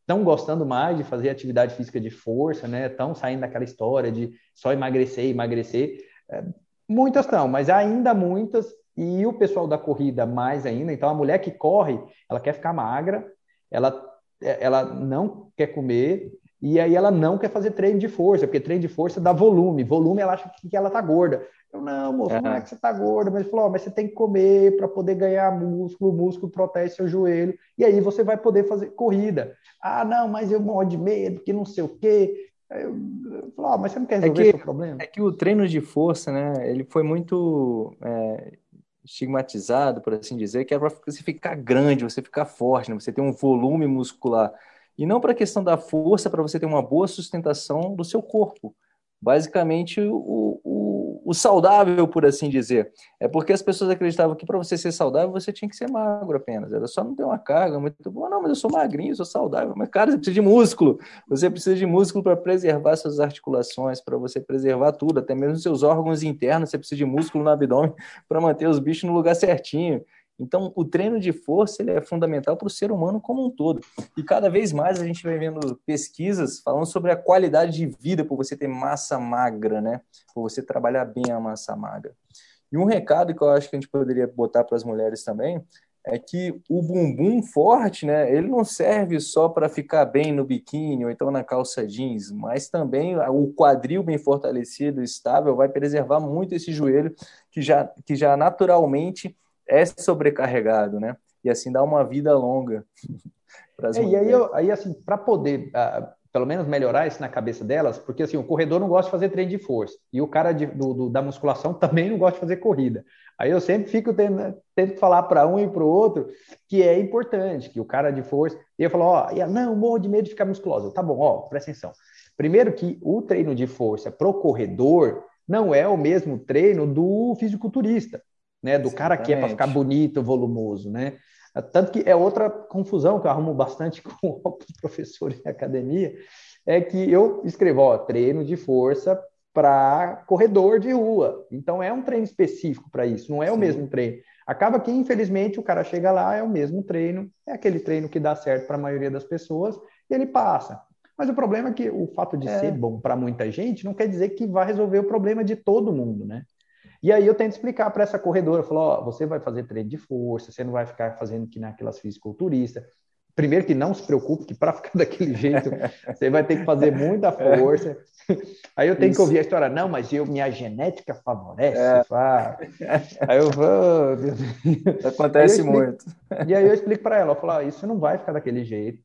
estão gostando mais de fazer atividade física de força, né? Estão saindo daquela história de só emagrecer, emagrecer. É, muitas estão, mas ainda muitas. E o pessoal da corrida mais ainda. Então, a mulher que corre, ela quer ficar magra, ela, ela não quer comer, e aí ela não quer fazer treino de força, porque treino de força dá volume. Volume, ela acha que ela tá gorda. Eu, não, moço, não é que você tá gorda, mas ele falou, oh, mas você tem que comer para poder ganhar músculo, o músculo protege seu joelho, e aí você vai poder fazer corrida. Ah, não, mas eu morro de medo, que não sei o quê. Eu, eu falo, oh, mas você não quer é resolver é que, seu problema? É que o treino de força, né, ele foi muito é, estigmatizado, por assim dizer, que é para você ficar grande, você ficar forte, né, você ter um volume muscular. E não para a questão da força, para você ter uma boa sustentação do seu corpo. Basicamente, o, o saudável, por assim dizer. É porque as pessoas acreditavam que para você ser saudável você tinha que ser magro apenas. Era só não ter uma carga muito boa. Não, mas eu sou magrinho, sou saudável. Mas, cara, você precisa de músculo. Você precisa de músculo para preservar suas articulações, para você preservar tudo, até mesmo seus órgãos internos. Você precisa de músculo no abdômen para manter os bichos no lugar certinho. Então, o treino de força ele é fundamental para o ser humano como um todo. E cada vez mais a gente vai vendo pesquisas falando sobre a qualidade de vida por você ter massa magra, né? Por você trabalhar bem a massa magra. E um recado que eu acho que a gente poderia botar para as mulheres também é que o bumbum forte, né, ele não serve só para ficar bem no biquíni ou então na calça jeans, mas também o quadril bem fortalecido, estável, vai preservar muito esse joelho que já, que já naturalmente é sobrecarregado, né? E assim dá uma vida longa. é, e aí, eu, aí assim, para poder uh, pelo menos melhorar isso na cabeça delas, porque assim, o corredor não gosta de fazer treino de força, e o cara de, do, do, da musculação também não gosta de fazer corrida. Aí eu sempre fico tendo, que falar para um e para o outro que é importante, que o cara de força. E eu falo, ó, não, morro de medo de ficar musculosa. Tá bom, ó, presta atenção. Primeiro que o treino de força pro corredor não é o mesmo treino do fisiculturista, né? Do Exatamente. cara que é para ficar bonito, volumoso, né? Tanto que é outra confusão que eu arrumo bastante com os professores em academia, é que eu escrevo, ó, treino de força para corredor de rua. Então é um treino específico para isso, não é Sim. o mesmo treino. Acaba que, infelizmente, o cara chega lá, é o mesmo treino, é aquele treino que dá certo para a maioria das pessoas e ele passa. Mas o problema é que o fato de é. ser bom para muita gente não quer dizer que vai resolver o problema de todo mundo, né? E aí eu tento explicar para essa corredora, eu falo, ó, você vai fazer treino de força, você não vai ficar fazendo que naquelas fisiculturistas, primeiro que não se preocupe, que para ficar daquele jeito, você vai ter que fazer muita é. força. Aí eu tenho Isso. que ouvir a história, não, mas eu, minha genética favorece. É. Aí eu vou. Acontece explico, muito. E aí eu explico para ela, eu falo, ah, isso não vai ficar daquele jeito.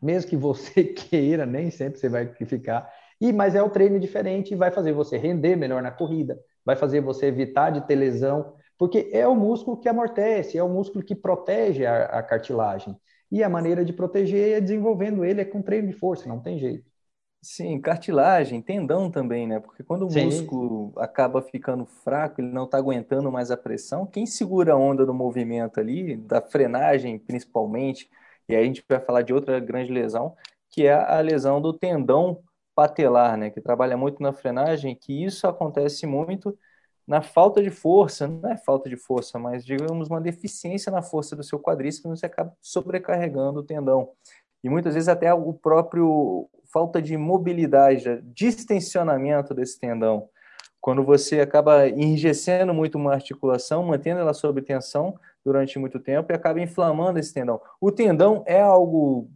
Mesmo que você queira, nem sempre você vai ficar. E, mas é o treino diferente e vai fazer você render melhor na corrida, vai fazer você evitar de ter lesão, porque é o músculo que amortece, é o músculo que protege a, a cartilagem. E a maneira de proteger é desenvolvendo ele é com treino de força, não tem jeito. Sim, cartilagem, tendão também, né? Porque quando o Sim. músculo acaba ficando fraco, ele não está aguentando mais a pressão, quem segura a onda do movimento ali, da frenagem principalmente, e aí a gente vai falar de outra grande lesão, que é a lesão do tendão patelar, né? Que trabalha muito na frenagem, que isso acontece muito na falta de força, não é falta de força, mas digamos uma deficiência na força do seu quadríceps, você acaba sobrecarregando o tendão. E muitas vezes até o próprio falta de mobilidade, distensionamento desse tendão. Quando você acaba enrijecendo muito uma articulação, mantendo ela sob tensão durante muito tempo e acaba inflamando esse tendão. O tendão é algo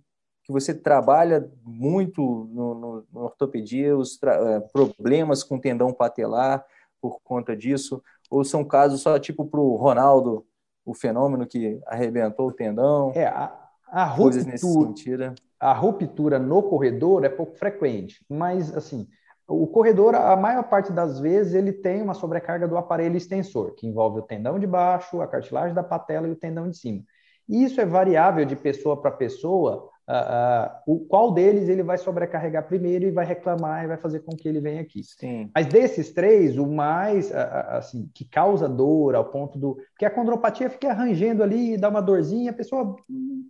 que você trabalha muito no, no, no ortopedia, os eh, problemas com tendão patelar, por conta disso? Ou são casos só tipo para o Ronaldo, o fenômeno que arrebentou o tendão? É, a, a ruptura, nesse sentido. A ruptura no corredor é pouco frequente, mas assim, o corredor, a maior parte das vezes, ele tem uma sobrecarga do aparelho extensor, que envolve o tendão de baixo, a cartilagem da patela e o tendão de cima. E isso é variável de pessoa para pessoa, Uh, uh, o qual deles ele vai sobrecarregar primeiro e vai reclamar e vai fazer com que ele venha aqui. Sim. Mas desses três, o mais uh, assim que causa dor ao ponto do porque a condropatia fica arranjando ali e dá uma dorzinha, a pessoa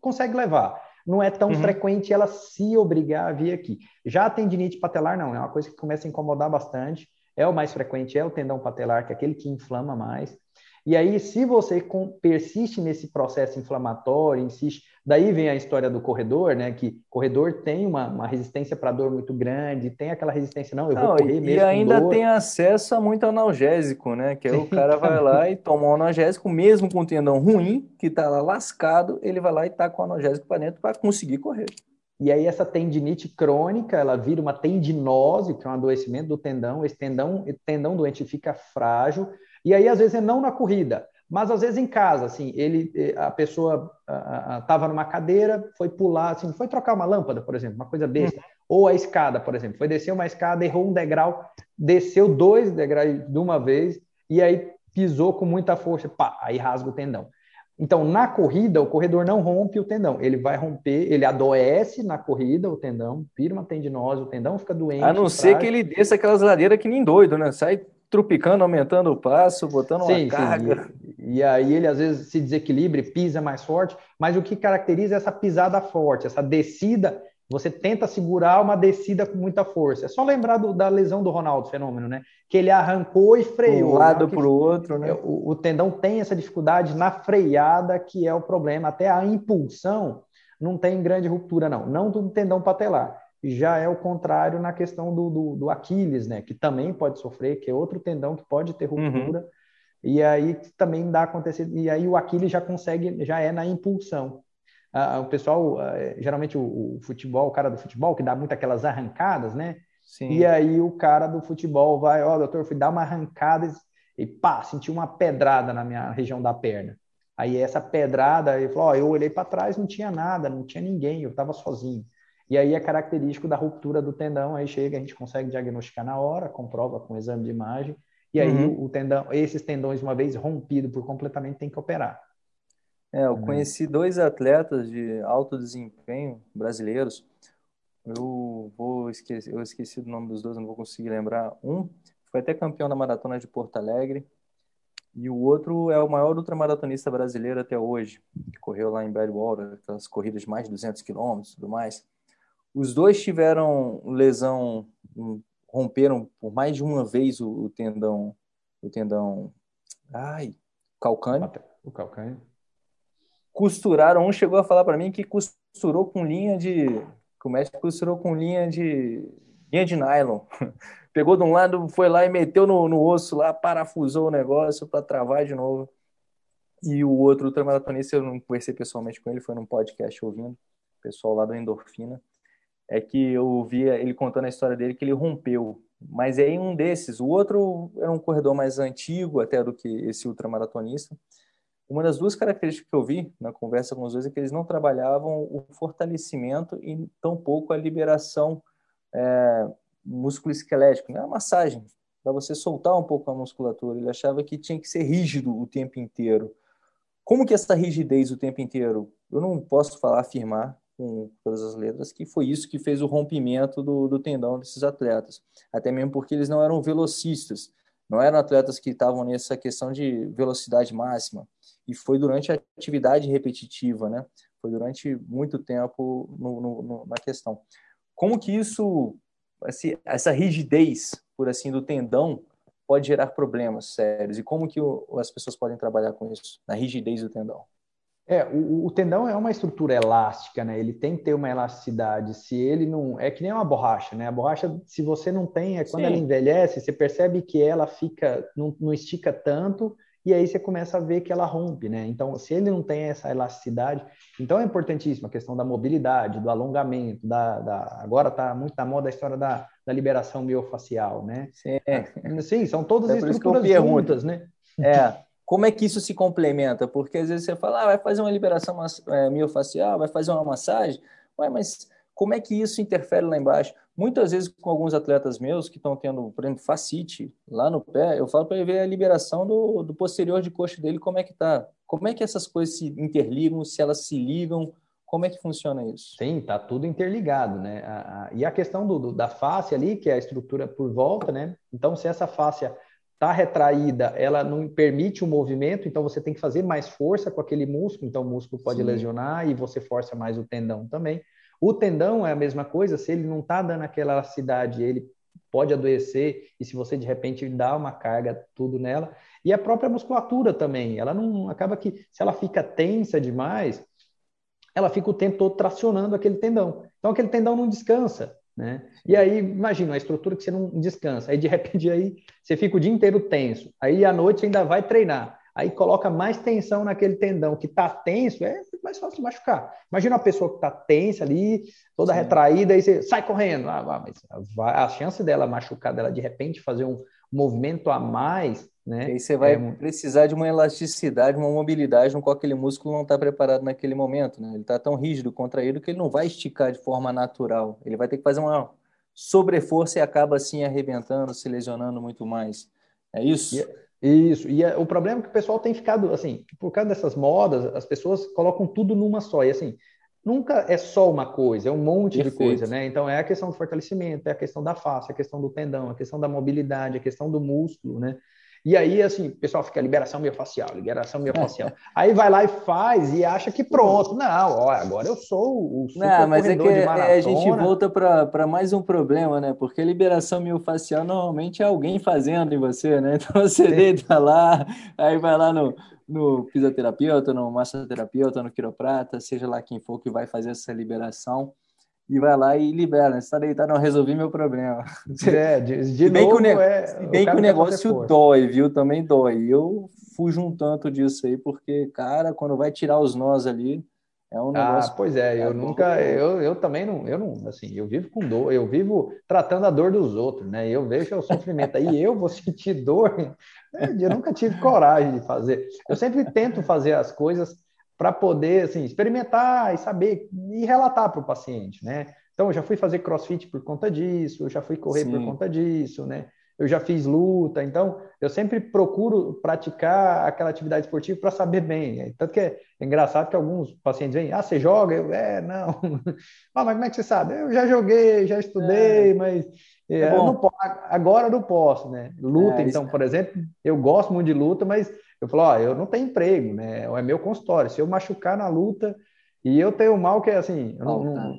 consegue levar. Não é tão uhum. frequente ela se obrigar a vir aqui. Já a tendinite patelar não, é uma coisa que começa a incomodar bastante. É o mais frequente, é o tendão patelar, que é aquele que inflama mais. E aí, se você persiste nesse processo inflamatório, insiste, daí vem a história do corredor, né? Que corredor tem uma, uma resistência para dor muito grande, tem aquela resistência, não, eu não, vou correr mesmo. E ainda tem acesso a muito analgésico, né? Que aí o cara vai lá e toma um analgésico, mesmo com o tendão ruim, que está lá lascado, ele vai lá e tá com o analgésico para dentro para conseguir correr. E aí essa tendinite crônica, ela vira uma tendinose, que é um adoecimento do tendão, esse tendão, tendão doente fica frágil, e aí, às vezes, é não na corrida, mas às vezes em casa, assim, ele, eh, a pessoa estava numa cadeira, foi pular, assim, foi trocar uma lâmpada, por exemplo, uma coisa besta, uhum. ou a escada, por exemplo, foi descer uma escada, errou um degrau, desceu dois degraus de uma vez, e aí pisou com muita força, pá, aí rasga o tendão. Então, na corrida, o corredor não rompe o tendão, ele vai romper, ele adoece na corrida o tendão, vira uma tendinose, o tendão fica doente. A não ser que ele desça aquelas ladeiras que nem doido, né? Sai trupicando, aumentando o passo, botando sim, uma carga. Sim. E, e, aí ele às vezes se desequilibra, pisa mais forte, mas o que caracteriza é essa pisada forte, essa descida você tenta segurar uma descida com muita força. É só lembrar do, da lesão do Ronaldo, fenômeno, né? Que ele arrancou e freou. Um lado para o outro, né? O, o, tendão tem essa dificuldade na freada, que é o problema. Até a impulsão não tem grande ruptura, não. Não do tendão patelar. Já é o contrário na questão do, do, do Aquiles, né? Que também pode sofrer, que é outro tendão que pode ter uhum. ruptura. Uhum. E aí também dá acontecer. E aí o Aquiles já consegue, já é na impulsão o pessoal, geralmente o, o, futebol, o cara do futebol, que dá muito aquelas arrancadas, né? Sim. E aí o cara do futebol vai, ó, oh, doutor, fui dar uma arrancada e pá, senti uma pedrada na minha região da perna. Aí essa pedrada, ele falou, ó, oh, eu olhei para trás, não tinha nada, não tinha ninguém, eu estava sozinho. E aí é característico da ruptura do tendão, aí chega, a gente consegue diagnosticar na hora, comprova com exame de imagem, e aí uhum. o tendão, esses tendões, uma vez rompido por completamente, tem que operar. É, eu conheci dois atletas de alto desempenho brasileiros. Eu vou esquecer, eu esqueci do nome dos dois, não vou conseguir lembrar. Um foi até campeão da maratona de Porto Alegre e o outro é o maior ultramaratonista brasileiro até hoje, que correu lá em Badwater, aquelas corridas de mais de 200 quilômetros e tudo mais. Os dois tiveram lesão, romperam por mais de uma vez o, tendão, o tendão, ai, calcâneo. O calcâneo costuraram. Um chegou a falar para mim que costurou com linha de. Que o médico costurou com linha de. linha de nylon. Pegou de um lado, foi lá e meteu no, no osso lá, parafusou o negócio para travar de novo. E o outro ultramaratonista, eu não conversei pessoalmente com ele, foi num podcast ouvindo, pessoal lá do Endorfina. É que eu ouvia ele contando a história dele que ele rompeu. Mas é em um desses. O outro era um corredor mais antigo até do que esse ultramaratonista. Uma das duas características que eu vi na conversa com os dois é que eles não trabalhavam o fortalecimento e tampouco a liberação é, músculo-esquelético, né? a massagem, para você soltar um pouco a musculatura. Ele achava que tinha que ser rígido o tempo inteiro. Como que essa rigidez o tempo inteiro? Eu não posso falar, afirmar com todas as letras que foi isso que fez o rompimento do, do tendão desses atletas. Até mesmo porque eles não eram velocistas, não eram atletas que estavam nessa questão de velocidade máxima e foi durante a atividade repetitiva, né? Foi durante muito tempo no, no, no, na questão. Como que isso, essa rigidez, por assim, do tendão pode gerar problemas sérios e como que as pessoas podem trabalhar com isso, na rigidez do tendão? É, o, o, tendão é uma estrutura elástica, né? Ele tem que ter uma elasticidade. Se ele não. É que nem uma borracha, né? A borracha, se você não tem, é quando Sim. ela envelhece, você percebe que ela fica. Não, não estica tanto e aí você começa a ver que ela rompe, né? Então, se ele não tem essa elasticidade, então é importantíssima a questão da mobilidade, do alongamento, da, da... agora está muito na moda a história da, da liberação miofacial, né? Sim, Sim são todas é estruturas juntas, né? É, como é que isso se complementa? Porque às vezes você fala, ah, vai fazer uma liberação é, vai fazer uma massagem, Ué, mas como é que isso interfere lá embaixo? Muitas vezes, com alguns atletas meus que estão tendo, por exemplo, facite lá no pé, eu falo para ele ver a liberação do, do posterior de coxa dele, como é que tá. Como é que essas coisas se interligam, se elas se ligam, como é que funciona isso? Sim, tá tudo interligado, né? A, a, e a questão do, do, da face ali, que é a estrutura por volta, né? Então, se essa face está retraída, ela não permite o movimento, então você tem que fazer mais força com aquele músculo, então o músculo pode Sim. lesionar e você força mais o tendão também. O tendão é a mesma coisa, se ele não está dando aquela elasticidade, ele pode adoecer, e se você de repente dá uma carga tudo nela, e a própria musculatura também, ela não acaba que, se ela fica tensa demais, ela fica o tempo todo tracionando aquele tendão. Então aquele tendão não descansa, né? E aí, imagina, a estrutura que você não descansa, aí de repente aí você fica o dia inteiro tenso, aí à noite ainda vai treinar aí coloca mais tensão naquele tendão que está tenso, é mais fácil machucar. Imagina uma pessoa que está tensa ali, toda Sim. retraída, aí você sai correndo. Ah, mas a chance dela machucar, dela de repente fazer um movimento a mais, né? E aí você vai é... precisar de uma elasticidade, uma mobilidade no qual aquele músculo não está preparado naquele momento, né? Ele está tão rígido, contraído, que ele não vai esticar de forma natural. Ele vai ter que fazer uma sobreforça e acaba assim arrebentando, se lesionando muito mais. É isso? E... Isso, e é, o problema é que o pessoal tem ficado, assim, por causa dessas modas, as pessoas colocam tudo numa só, e assim, nunca é só uma coisa, é um monte Perfeito. de coisa, né? Então é a questão do fortalecimento, é a questão da face, é a questão do tendão, é a questão da mobilidade, é a questão do músculo, né? E aí, assim, o pessoal fica liberação miofascial, liberação miofascial. aí vai lá e faz e acha que pronto. Não, ó, agora eu sou o super Não, mas é que é, a gente volta para mais um problema, né? Porque liberação miofascial normalmente é alguém fazendo em você, né? Então você Sim. deita lá, aí vai lá no, no fisioterapeuta, no massoterapeuta, no quiroprata, seja lá quem for que vai fazer essa liberação e vai lá e libera. Você está deitado, não resolvi meu problema. É, de, de bem novo, que o, é, bem que o negócio dói, viu? Também dói. Eu fujo um tanto disso aí, porque, cara, quando vai tirar os nós ali, é um ah, negócio. Ah, pois é, eu nunca, eu, eu também não, eu não, assim, eu vivo com dor, eu vivo tratando a dor dos outros, né? Eu vejo o sofrimento aí, eu vou sentir dor. Eu nunca tive coragem de fazer. Eu sempre tento fazer as coisas para poder assim, experimentar e saber e relatar para o paciente, né? Então, eu já fui fazer crossfit por conta disso, eu já fui correr Sim. por conta disso, né? Eu já fiz luta, então eu sempre procuro praticar aquela atividade esportiva para saber bem. Tanto que é engraçado que alguns pacientes vêm, ah, você joga? Eu, é, não. ah, mas como é que você sabe? Eu já joguei, já estudei, é. mas é, é não, agora não posso, né? Luta, é, então, por exemplo, eu gosto muito de luta, mas eu falo, ó, eu não tenho emprego, né? É meu consultório. Se eu machucar na luta, e eu tenho mal que é assim, eu não, não,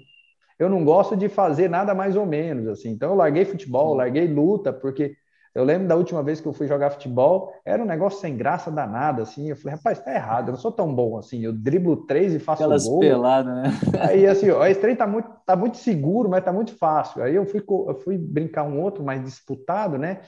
eu não gosto de fazer nada mais ou menos, assim. Então eu larguei futebol, Sim. larguei luta, porque eu lembro da última vez que eu fui jogar futebol, era um negócio sem graça danada, assim. Eu falei, rapaz, tá errado, eu não sou tão bom assim. Eu driblo três e faço Aquelas gol. peladas, né? Aí, assim, ó, esse trem tá muito, tá muito seguro, mas tá muito fácil. Aí eu fui, eu fui brincar um outro mais disputado, né?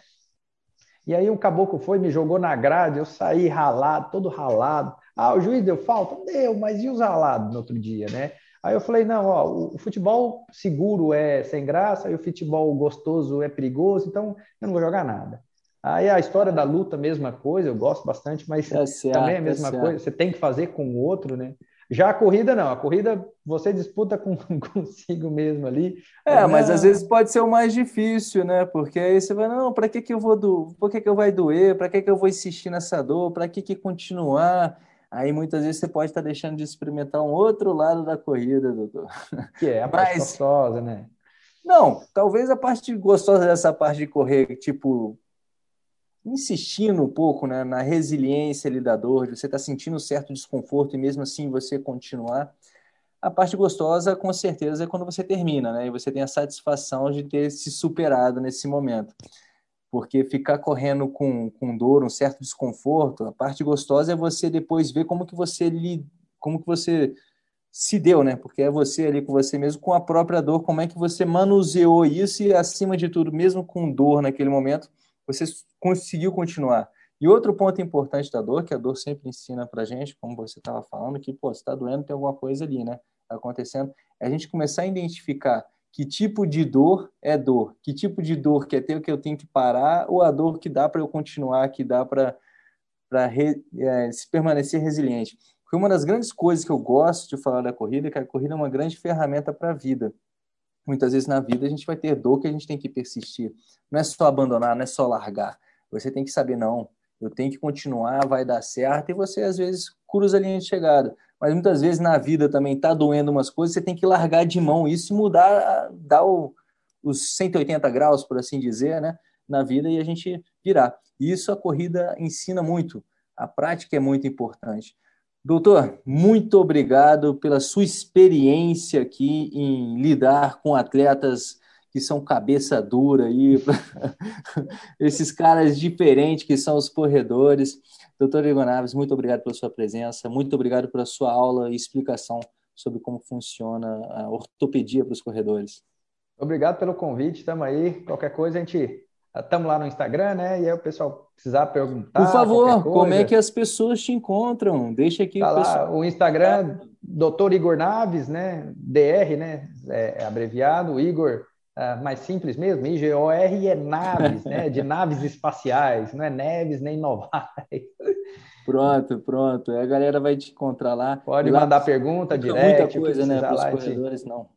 E aí o caboclo foi, me jogou na grade, eu saí ralado, todo ralado. Ah, o juiz deu falta? Deu, mas e os ralados no outro dia, né? Aí eu falei, não, ó, o futebol seguro é sem graça e o futebol gostoso é perigoso, então eu não vou jogar nada. Aí a história da luta, mesma coisa, eu gosto bastante, mas é certo, também é a mesma é coisa, você tem que fazer com o outro, né? Já a corrida não, a corrida você disputa com, consigo mesmo ali. É, mas, mas às vezes pode ser o mais difícil, né? Porque aí você vai, não, para que que eu vou do, por que que eu vai doer? Para que que eu vou insistir nessa dor? Para que que continuar? Aí muitas vezes você pode estar deixando de experimentar um outro lado da corrida, doutor. Que é a parte mas, gostosa, né? Não, talvez a parte gostosa dessa parte de correr, tipo, insistindo um pouco né, na resiliência ali da dor, de você está sentindo um certo desconforto e mesmo assim você continuar. A parte gostosa, com certeza, é quando você termina, né? E você tem a satisfação de ter se superado nesse momento. Porque ficar correndo com, com dor, um certo desconforto, a parte gostosa é você depois ver como que você li, como que você se deu, né? Porque é você ali com você mesmo, com a própria dor, como é que você manuseou isso e, acima de tudo, mesmo com dor naquele momento, você conseguiu continuar. E outro ponto importante da dor, que a dor sempre ensina para gente, como você estava falando, que, pô, está doendo, tem alguma coisa ali, né? Acontecendo, é a gente começar a identificar que tipo de dor é dor, que tipo de dor que é ter que eu tenho que parar, ou a dor que dá para eu continuar, que dá para é, se permanecer resiliente. Porque uma das grandes coisas que eu gosto de falar da corrida que a corrida é uma grande ferramenta para a vida muitas vezes na vida a gente vai ter dor que a gente tem que persistir. Não é só abandonar, não é só largar. Você tem que saber, não, eu tenho que continuar, vai dar certo, e você às vezes cruza a linha de chegada. Mas muitas vezes na vida também está doendo umas coisas, você tem que largar de mão isso e mudar, dar o, os 180 graus, por assim dizer, né, na vida e a gente virar. E isso a corrida ensina muito. A prática é muito importante. Doutor, muito obrigado pela sua experiência aqui em lidar com atletas que são cabeça dura aí, esses caras diferentes que são os corredores. Doutor Igor Naves, muito obrigado pela sua presença, muito obrigado pela sua aula e explicação sobre como funciona a ortopedia para os corredores. Obrigado pelo convite, estamos aí. Qualquer coisa a gente Estamos lá no Instagram, né? E aí o pessoal precisar perguntar. Por favor, como é que as pessoas te encontram? Deixa aqui tá o pessoal. Lá, o Instagram, Dr. Igor Naves, né? DR, né? É, é abreviado. Igor, é, mais simples mesmo, I-G-O-R é Naves, né? De naves espaciais, não é Neves nem Novaes. Pronto, pronto. A galera vai te encontrar lá. Pode lá, mandar pergunta direct. Muita coisa, né? Para os corredores, não.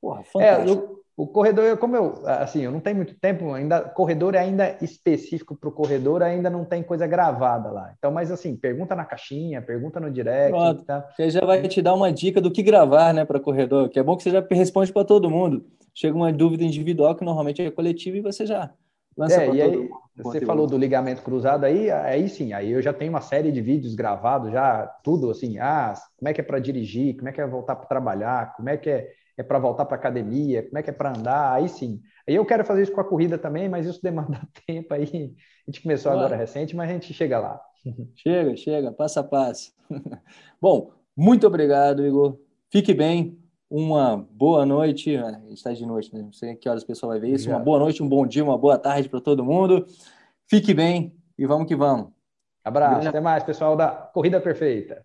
Porra, fantástico. É, o corredor, como eu, assim, eu não tenho muito tempo ainda, corredor é ainda específico para o corredor, ainda não tem coisa gravada lá. Então, mas assim, pergunta na caixinha, pergunta no direct. Pronto, tá? Você já vai te dar uma dica do que gravar, né, para corredor, que é bom que você já responde para todo mundo. Chega uma dúvida individual que normalmente é coletiva e você já Lança é, e aí, você falou do ligamento cruzado aí, aí sim, aí eu já tenho uma série de vídeos gravados, já tudo assim, ah, como é que é para dirigir, como é que é voltar para trabalhar, como é que é, é para voltar para academia, como é que é para andar, aí sim. Aí eu quero fazer isso com a corrida também, mas isso demanda tempo aí. A gente começou agora recente, mas a gente chega lá. Chega, chega, passo a passo. Bom, muito obrigado, Igor. Fique bem. Uma boa noite. Está de noite, né? Não sei que horas o pessoal vai ver isso. Uma boa noite, um bom dia, uma boa tarde para todo mundo. Fique bem e vamos que vamos. Abraço. Até mais, pessoal da Corrida Perfeita.